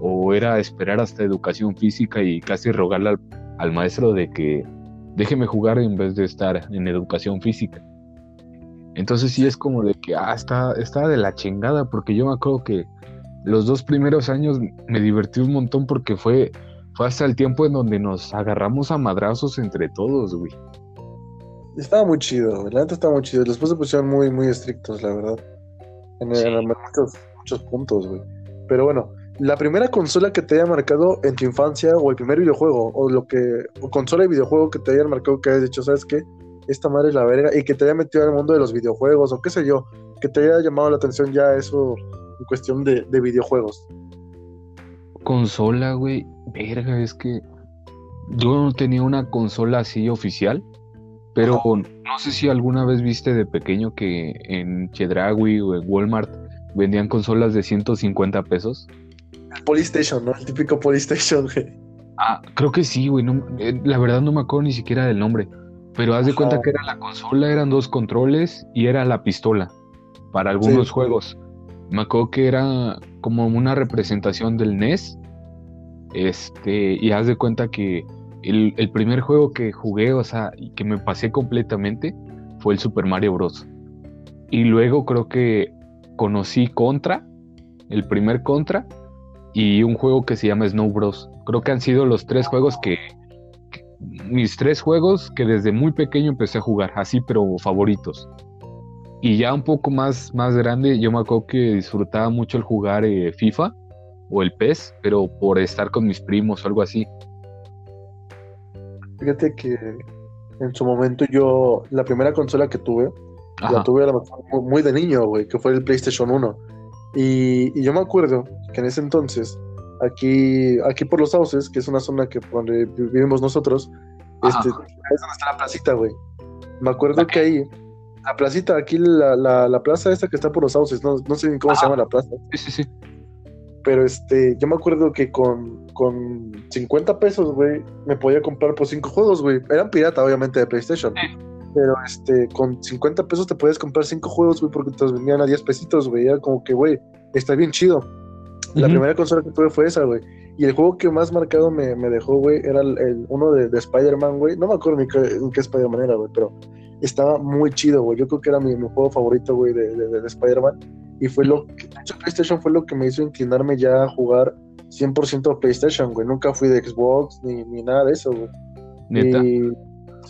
o era esperar hasta educación física y casi rogarle al, maestro de que déjeme jugar en vez de estar en educación física. Entonces sí es como de que, ah, está, está de la chingada, porque yo me acuerdo que los dos primeros años me divertí un montón porque fue, fue hasta el tiempo en donde nos agarramos a madrazos entre todos, güey. Estaba muy chido, la neta estaba muy chido. Después se pusieron muy, muy estrictos, la verdad. En, muchos, muchos puntos, güey. Pero bueno, la primera consola que te haya marcado en tu infancia o el primer videojuego o lo que o consola y videojuego que te haya marcado que hayas dicho, ¿sabes qué? Esta madre es la verga y que te haya metido al mundo de los videojuegos o qué sé yo, que te haya llamado la atención ya eso en cuestión de, videojuegos. Consola, güey, verga, es que yo no tenía una consola así oficial, pero no sé si alguna vez viste de pequeño que en Chedraui o en Walmart vendían consolas de 150 pesos. Polystation, ¿no? El típico Polystation, güey. Ah, creo que sí, güey. Eh, la verdad no me acuerdo ni siquiera del nombre. Pero haz de cuenta que era la consola, eran dos controles y era la pistola para algunos juegos. Me acuerdo que era como una representación del NES. Este, y haz de cuenta que el, el, primer juego que jugué, o sea, y que me pasé completamente, fue el Super Mario Bros. Y luego creo que conocí Contra, el primer Contra, y un juego que se llama Snow Bros. Creo que han sido los tres juegos que, mis tres juegos que desde muy pequeño empecé a jugar, así pero favoritos. Y ya un poco más, más grande, yo me acuerdo que disfrutaba mucho el jugar eh, FIFA o el PES, pero por estar con mis primos o algo así. Fíjate que en su momento yo, la primera consola que tuve, la tuve muy de niño, güey, que fue el PlayStation 1. Y, yo me acuerdo que en ese entonces, aquí, aquí por los sauces, que es una zona que donde vivimos nosotros, este, es donde está la placita, güey. Me acuerdo que ahí, la placita, aquí la, la, plaza esta que está por los sauces, no, no sé ni cómo se llama la plaza. Sí, sí, sí. Pero este, yo me acuerdo que con, con 50 pesos, güey, me podía comprar por 5 juegos, güey. Eran pirata, obviamente, de PlayStation. Pero este, con 50 pesos te puedes comprar 5 juegos, güey, porque te los vendían a 10 pesitos, güey. Era como que, güey, está bien chido. La primera consola que tuve fue esa, güey. Y el juego que más marcado me, me dejó, güey, era el, uno de, de Spider-Man, güey. No me acuerdo ni qué, qué Spider-Man era, güey, pero estaba muy chido, güey. Yo creo que era mi, mi juego favorito, güey, de, de, de Spider-Man. Y fue lo que, de hecho, PlayStation fue lo que me hizo inclinarme ya a jugar 100% PlayStation, güey. Nunca fui de Xbox ni, ni nada de eso, güey. ¿Neta? Y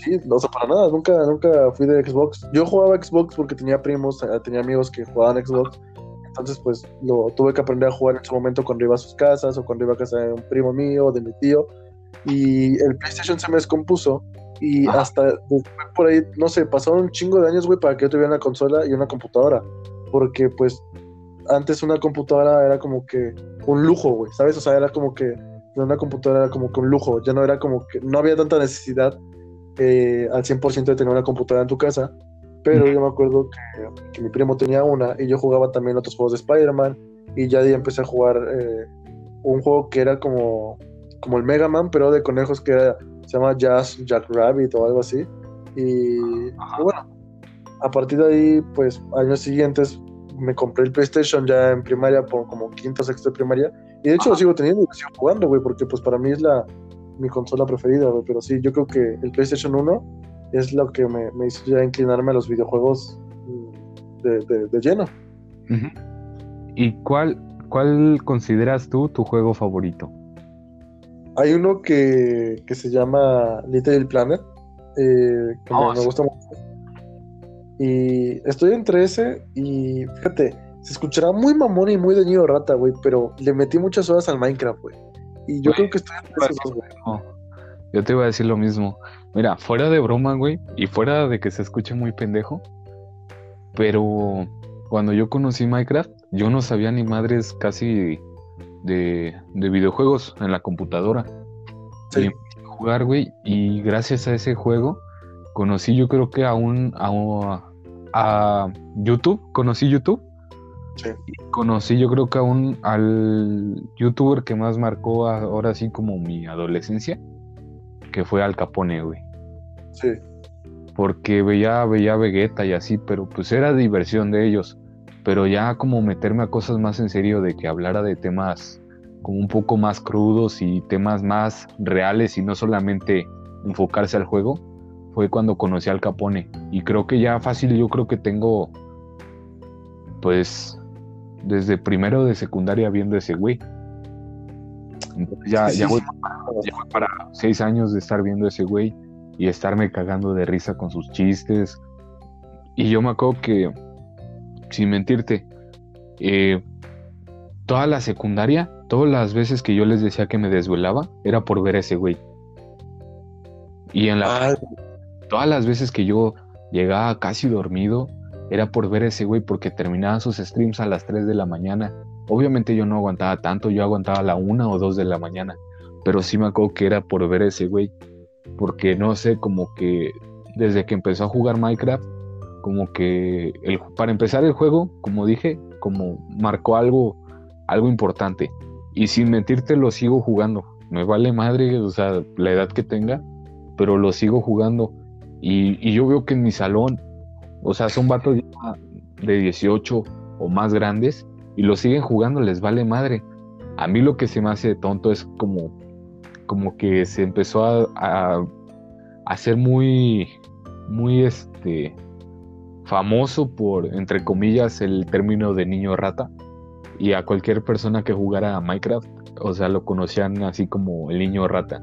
sí, no, o sea, para nada, nunca, nunca fui de Xbox. Yo jugaba Xbox porque tenía primos, eh, tenía amigos que jugaban Xbox. Entonces, pues, lo tuve que aprender a jugar en su momento cuando iba a sus casas o cuando iba a casa de un primo mío, de mi tío. Y el PlayStation se me descompuso. Y hasta por ahí, no sé, pasaron un chingo de años, güey, para que yo tuviera una consola y una computadora. Porque, pues, antes una computadora era como que un lujo, güey, ¿sabes? O sea, era como que una computadora era como que un lujo. Ya no era como que, no había tanta necesidad eh, al 100% de tener una computadora en tu casa, pero yo me acuerdo que, mi primo tenía una y yo jugaba también otros juegos de Spider-Man y ya de ahí empecé a jugar eh, un juego que era como, como el Mega Man, pero de conejos que era, se llama Jazz Jack Rabbit o algo así. Y, bueno, a partir de ahí, pues años siguientes me compré el PlayStation ya en primaria, por como quinto, sexto de primaria. Y de hecho lo sigo teniendo y lo sigo jugando, güey, porque pues para mí es la, mi consola preferida, Pero sí, yo creo que el PlayStation 1 es lo que me, hizo ya inclinarme a los videojuegos mm, de, lleno. ¿Y cuál, cuál consideras tú tu juego favorito? Hay uno que, se llama Little Planet, eh, que me, oh, gusta mucho. Y estoy entre ese y fíjate, se escuchará muy mamón y muy de niño rata, güey, pero le metí muchas horas al Minecraft, güey. Y yo creo que estoy güey. yo te iba a decir lo mismo. Mira, fuera de broma, güey, y fuera de que se escuche muy pendejo, pero cuando yo conocí Minecraft, yo no sabía ni madres casi de, videojuegos en la computadora. Sí. Y jugar, güey, y gracias a ese juego conocí yo creo que a un, a, a YouTube, conocí YouTube. Sí. conocí yo creo que a un, al youtuber que más marcó ahora sí como mi adolescencia, que fue Al Capone, güey. Sí. Porque veía, veía Vegeta y así, pero pues era diversión de ellos. Pero ya como meterme a cosas más en serio de que hablara de temas como un poco más crudos y temas más reales y no solamente enfocarse al juego, fue cuando conocí al Capone. Y creo que ya fácil, yo creo que tengo, pues, desde primero de secundaria viendo ese güey. ya, ya, voy para, seis años de estar viendo ese güey y estarme cagando de risa con sus chistes. Y yo me acuerdo que, sin mentirte, eh, toda la secundaria, todas las veces que yo les decía que me desvelaba, era por ver a ese güey. Y en la... Ah. Todas las veces que yo llegaba casi dormido, era por ver ese güey porque terminaba sus streams a las 3 de la mañana. Obviamente yo no aguantaba tanto, yo aguantaba a la 1 o 2 de la mañana. Pero sí me acuerdo que era por ver ese güey. Porque no sé, como que desde que empezó a jugar Minecraft, como que el, para empezar el juego, como dije, como marcó algo, algo importante. Y sin mentirte lo sigo jugando. Me vale madre, o sea, la edad que tenga, pero lo sigo jugando. Y, yo veo que en mi salón, o sea, son vatos de 18 o más grandes y lo siguen jugando, les vale madre. A mí lo que se me hace tonto es como, como que se empezó a, a, hacer muy, muy este, famoso por, entre comillas, el término de niño rata. Y a cualquier persona que jugara a Minecraft, o sea, lo conocían así como el niño rata.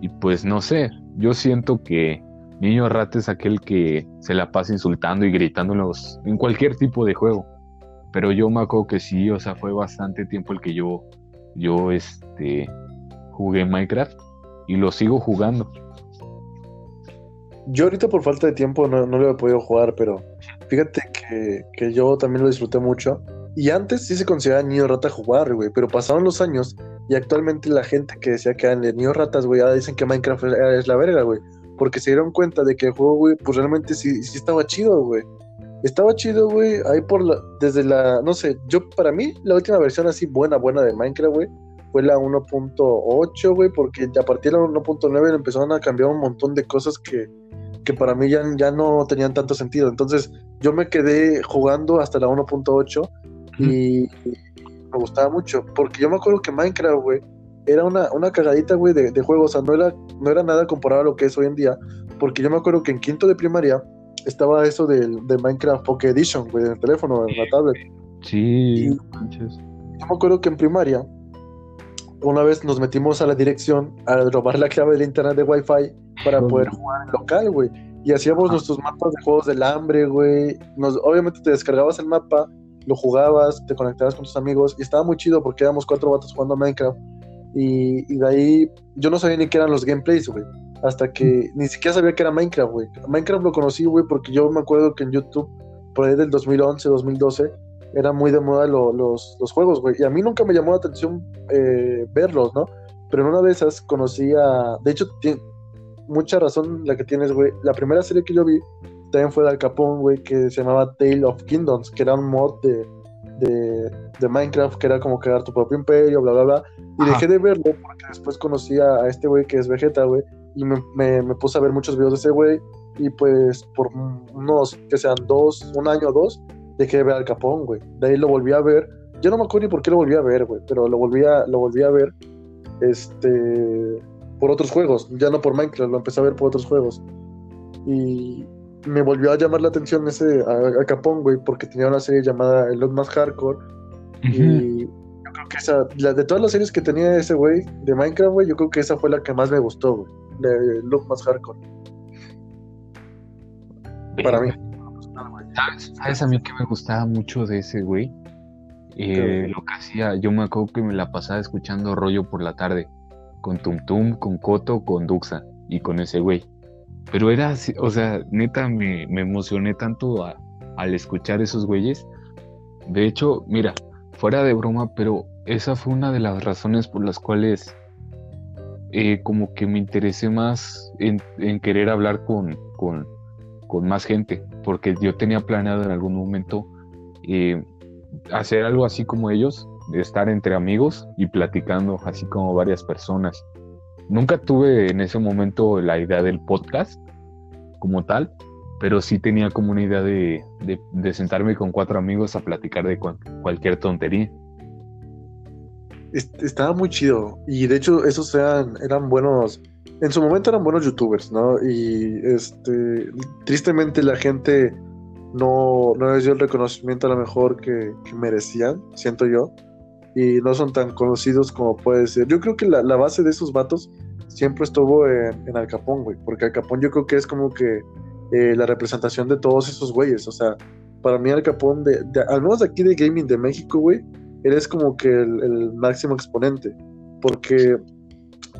Y pues no sé, yo siento que Niño rata es aquel que se la pasa insultando y gritando en, cualquier tipo de juego. Pero yo me acuerdo que sí, o sea, fue bastante tiempo el que yo, yo este, jugué Minecraft y lo sigo jugando. Yo ahorita por falta de tiempo no, lo he podido jugar, pero fíjate que, que, yo también lo disfruté mucho. Y antes sí se consideraba niño rata jugar, güey, pero pasaron los años y actualmente la gente que decía que eran niños ratas, güey, ahora dicen que Minecraft es la verga, güey porque se dieron cuenta de que el juego, güey, pues realmente sí, sí estaba chido, güey. Estaba chido, güey, ahí por la, desde la, no sé, yo para mí la última versión así buena, buena de Minecraft, güey, fue la 1.8, güey, porque a partir de la 1.9 empezaron a cambiar un montón de cosas que, que para mí ya, ya no tenían tanto sentido. Entonces yo me quedé jugando hasta la 1.8 y me gustaba mucho, porque yo me acuerdo que Minecraft, güey, era una, una cagadita, güey, de, de juego. O sea, no era, no era nada comparado a lo que es hoy en día. Porque yo me acuerdo que en quinto de primaria estaba eso del, de Minecraft Pocket Edition, güey, en el teléfono, en la tablet. Sí, yo me acuerdo que en primaria, una vez nos metimos a la dirección a robar la clave del internet de Wi-Fi para poder jugar en local, güey. Y hacíamos ah. nuestros mapas de juegos del hambre, güey. Nos, obviamente te descargabas el mapa, lo jugabas, te conectabas con tus amigos y estaba muy chido porque éramos cuatro vatos jugando a Minecraft y, de ahí yo no sabía ni qué eran los gameplays, güey. Hasta que ni siquiera sabía que era Minecraft, güey. Minecraft lo conocí, güey, porque yo me acuerdo que en YouTube, por ahí del 2011, 2012, era muy de moda los, los, juegos, güey. Y a mí nunca me llamó la atención eh, verlos, ¿no? Pero en una de esas conocí a. De hecho, tiene mucha razón la que tienes, güey. La primera serie que yo vi también fue de Al Capone, güey, que se llamaba Tale of Kingdoms, que era un mod de, de, Minecraft, que era como crear tu propio imperio, bla, bla, bla. Y dejé de verlo porque después conocí a, este güey que es Vegeta, güey, y me, me, puse a ver muchos videos de ese güey. Y pues por unos, que sean dos, un año o dos, dejé de ver al Capón, güey. De ahí lo volví a ver. Yo no me acuerdo ni por qué lo volví a ver, güey, pero lo volví a, lo volví a ver este, por otros juegos, ya no por Minecraft, lo empecé a ver por otros juegos. Y, me volvió a llamar la atención ese a, Capón, güey, porque tenía una serie llamada El Look Más Hardcore. Y yo creo que esa, la, de todas las series que tenía ese güey de Minecraft, güey, yo creo que esa fue la que más me gustó, güey. El Look Más Hardcore. Para mí. ¿Sabes, a mí que me gustaba mucho de ese güey? Eh, lo que hacía, yo me acuerdo que me la pasaba escuchando rollo por la tarde. con Tum Tum, con Coto, con Duxa y con ese güey. Pero era así, o sea, neta me, me emocioné tanto al escuchar esos güeyes. De hecho, mira, fuera de broma, pero esa fue una de las razones por las cuales eh, como que me interesé más en, querer hablar con, con, con, más gente, porque yo tenía planeado en algún momento eh, hacer algo así como ellos, de estar entre amigos y platicando así como varias personas. Nunca tuve en ese momento la idea del podcast como tal, pero sí tenía como una idea de, de, sentarme con cuatro amigos a platicar de cualquier tontería. Estaba muy chido y de hecho esos eran, eran buenos, en su momento eran buenos youtubers, ¿no? Y este, tristemente la gente no, no les dio el reconocimiento a lo mejor que, merecían, siento yo, y no son tan conocidos como puede ser. Yo creo que la, base de esos vatos siempre estuvo en, en Al Capón, güey, porque Al Capón yo creo que es como que eh, la representación de todos esos güeyes, o sea, para mí Al Capón, de, al menos aquí de gaming de México, güey, eres como que el, máximo exponente, porque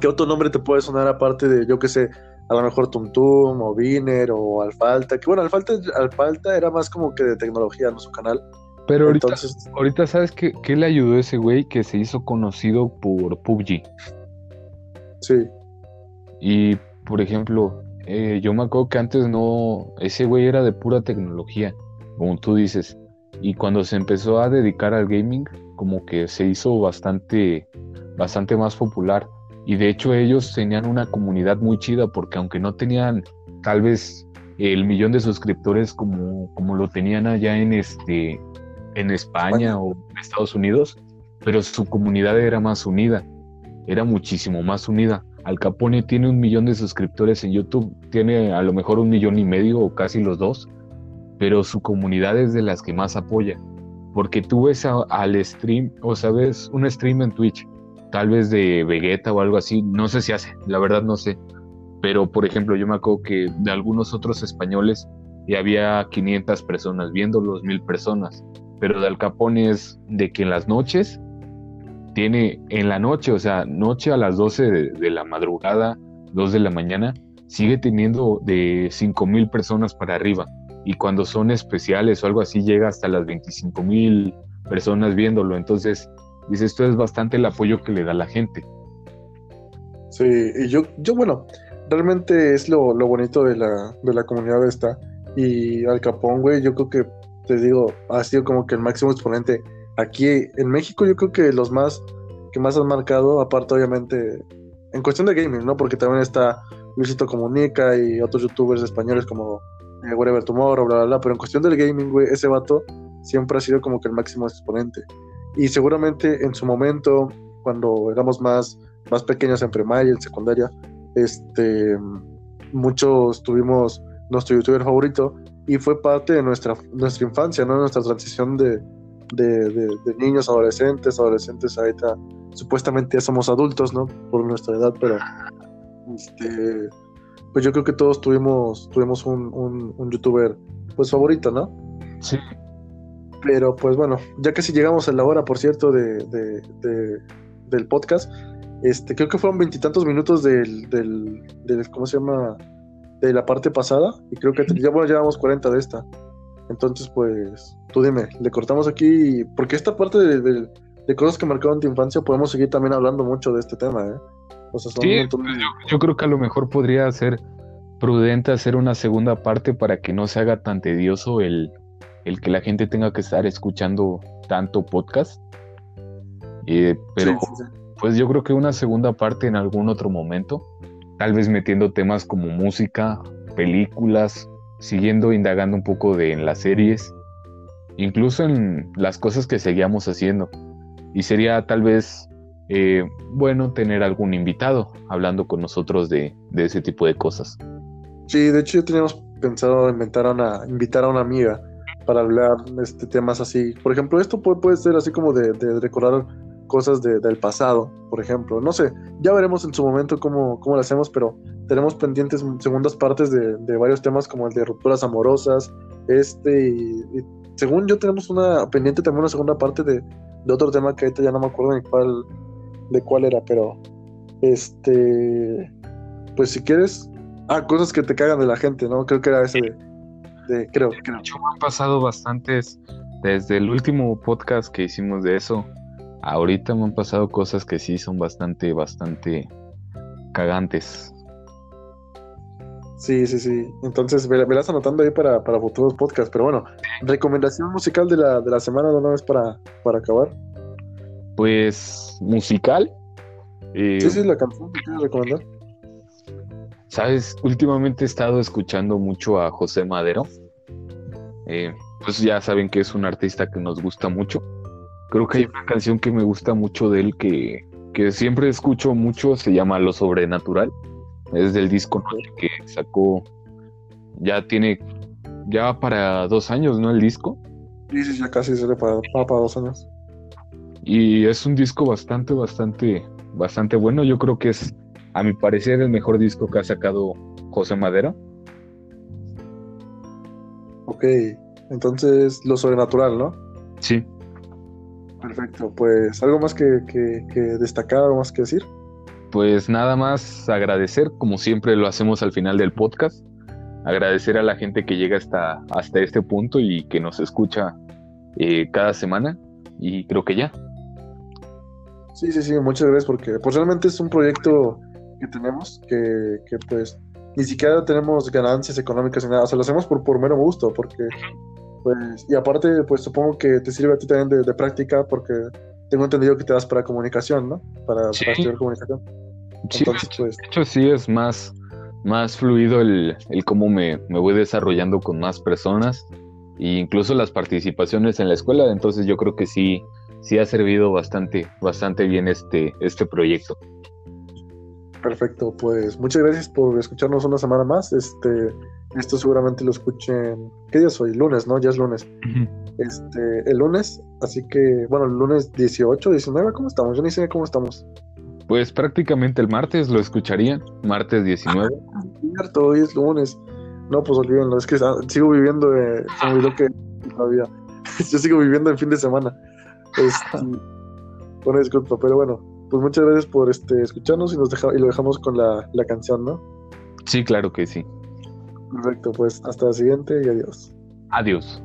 ¿qué otro nombre te puede sonar aparte de, yo qué sé, a lo mejor Tumtum o Viner o Alfalta, que bueno, Alfalta, Alfalta era más como que de tecnología, ¿no? Su canal. Pero ahorita, ahorita ¿sabes qué, qué le ayudó ese güey que se hizo conocido por PUBG? Sí. Y, por ejemplo, eh, yo me acuerdo que antes no, ese güey era de pura tecnología, como tú dices. Y cuando se empezó a dedicar al gaming, como que se hizo bastante, bastante más popular. Y de hecho ellos tenían una comunidad muy chida porque aunque no tenían tal vez el millón de suscriptores como, como lo tenían allá en este en España o en Estados Unidos, pero su comunidad era más unida, era muchísimo más unida. Al Capone tiene un millón de suscriptores en YouTube, tiene a lo mejor un millón y medio o casi los dos, pero su comunidad es de las que más apoya, porque tú ves al stream, o sabes, un stream en Twitch tal vez de Vegeta o algo así, no sé si hace, la verdad no sé. Pero por ejemplo, yo me acuerdo que de algunos otros españoles ya había 500 personas viendo 1000 personas. Pero de Al Capone es de que en las noches tiene, en la noche, o sea, noche a las 12 de, la madrugada, 2 de la mañana, sigue teniendo de 5000 personas para arriba. Y cuando son especiales o algo así, llega hasta las 25000 personas viéndolo. Entonces, Dice, esto es bastante el apoyo que le da la gente. Sí, y yo, yo bueno, realmente es lo, bonito de la, de la comunidad esta. Y Al Capón, güey, yo creo que, te digo, ha sido como que el máximo exponente. Aquí en México yo creo que los más que más han marcado, aparte obviamente, en cuestión de gaming, ¿no? Porque también está Luisito Comunica y otros youtubers españoles como eh, Whatever Tomorrow, bla, bla, bla. Pero en cuestión del gaming, güey, ese vato siempre ha sido como que el máximo exponente. Y seguramente en su momento, cuando éramos más, más pequeños en primaria y en secundaria, este, muchos tuvimos nuestro youtuber favorito y fue parte de nuestra, nuestra infancia, ¿no? Nuestra transición de, de, niños, adolescentes, adolescentes ahorita supuestamente ya somos adultos, ¿no? Por nuestra edad, pero este, pues yo creo que todos tuvimos, tuvimos un, un, un youtuber pues favorito, ¿no? Sí, pero pues bueno, ya casi llegamos a la hora, por cierto, de, del podcast. Este, creo que fueron veintitantos minutos del, del, ¿cómo se llama? De la parte pasada. Y creo que ya bueno, llevamos 40 de esta. Entonces, pues, tú dime, le cortamos aquí, porque esta parte de, cosas que marcaron tu infancia, podemos seguir también hablando mucho de este tema, ¿eh? O sea, sí, pues, yo, creo que a lo mejor podría ser prudente hacer una segunda parte para que no se haga tan tedioso el, el que la gente tenga que estar escuchando tanto podcast. Eh, pero pues yo creo que una segunda parte en algún otro momento, tal vez metiendo temas como música, películas, siguiendo indagando un poco de en las series, incluso en las cosas que seguíamos haciendo. Y sería tal vez eh, bueno tener algún invitado hablando con nosotros de, de, ese tipo de cosas. Sí, de hecho ya teníamos pensado inventar a una, invitar a una amiga para hablar este, temas así. Por ejemplo, esto puede, puede ser así como de, recordar cosas del pasado, por ejemplo. No sé, ya veremos en su momento cómo, cómo lo hacemos, pero tenemos pendientes segundas partes de, varios temas como el de rupturas amorosas, este, y, según yo tenemos una pendiente también una segunda parte de, otro tema que ahorita ya no me acuerdo ni cuál, de cuál era, pero Este, pues si quieres, ah, cosas que te cagan de la gente, ¿no? Creo que era ese de, de creo, creo. De hecho, me han pasado bastantes, desde el último podcast que hicimos de eso, ahorita me han pasado cosas que sí son bastante, bastante cagantes. Sí, sí, sí. Entonces, me, me las anotando ahí para, para futuros podcasts. Pero bueno, recomendación musical de la, de la semana de una vez para, para acabar. Pues, musical. eh, Sí, sí, la canción que quieres recomendar. Sabes, últimamente he estado escuchando mucho a José Madero. Eh, pues ya saben que es un artista que nos gusta mucho. Creo que hay una canción que me gusta mucho de él que, que siempre escucho mucho, se llama Lo Sobrenatural. Es del disco Noche que sacó, ya tiene, ya va para dos años, ¿no? El disco. Sí, sí, ya casi se le para, para dos años. Y es un disco bastante, bastante, bastante bueno. Yo creo que es, a mi parecer, el mejor disco que ha sacado José Madero. Ok, entonces lo sobrenatural, ¿no? Sí. Perfecto, pues algo más que, que, que destacar, algo más que decir. Pues nada más agradecer, como siempre lo hacemos al final del podcast, agradecer a la gente que llega hasta, hasta este punto y que nos escucha eh, cada semana. Y creo que ya. Sí, sí, sí, muchas gracias porque pues realmente es un proyecto que tenemos que, que pues ni siquiera tenemos ganancias económicas ni nada, o sea, lo hacemos por, por mero gusto, porque pues, y aparte pues supongo que te sirve a ti también de, de práctica porque tengo entendido que te das para comunicación, ¿no? Para, Sí. para estudiar comunicación. Sí, Entonces, pues, de hecho sí es más, más fluido el, el cómo me, me voy desarrollando con más personas e incluso las participaciones en la escuela. Entonces yo creo que sí, sí ha servido bastante, bastante bien este, este proyecto. Perfecto, pues muchas gracias por escucharnos una semana más. Este, esto seguramente lo escuchen, ¿qué día es hoy? Lunes, ¿no? Ya es lunes. Este, el lunes, así que, bueno, el lunes 18, 19, ¿cómo estamos? Yo ni sé cómo estamos. Pues prácticamente el martes lo escucharían, martes 19. Cierto, hoy es lunes. No, pues olvídenlo, es que ah, sigo viviendo, eh, se me olvidó que todavía. <laughs> Yo sigo viviendo en fin de semana. Este, <laughs> una disculpa, pero bueno, pues muchas gracias por este escucharnos y nos deja, y lo dejamos con la, la canción, ¿no? Sí, claro que sí. Perfecto, pues hasta la siguiente y adiós. Adiós.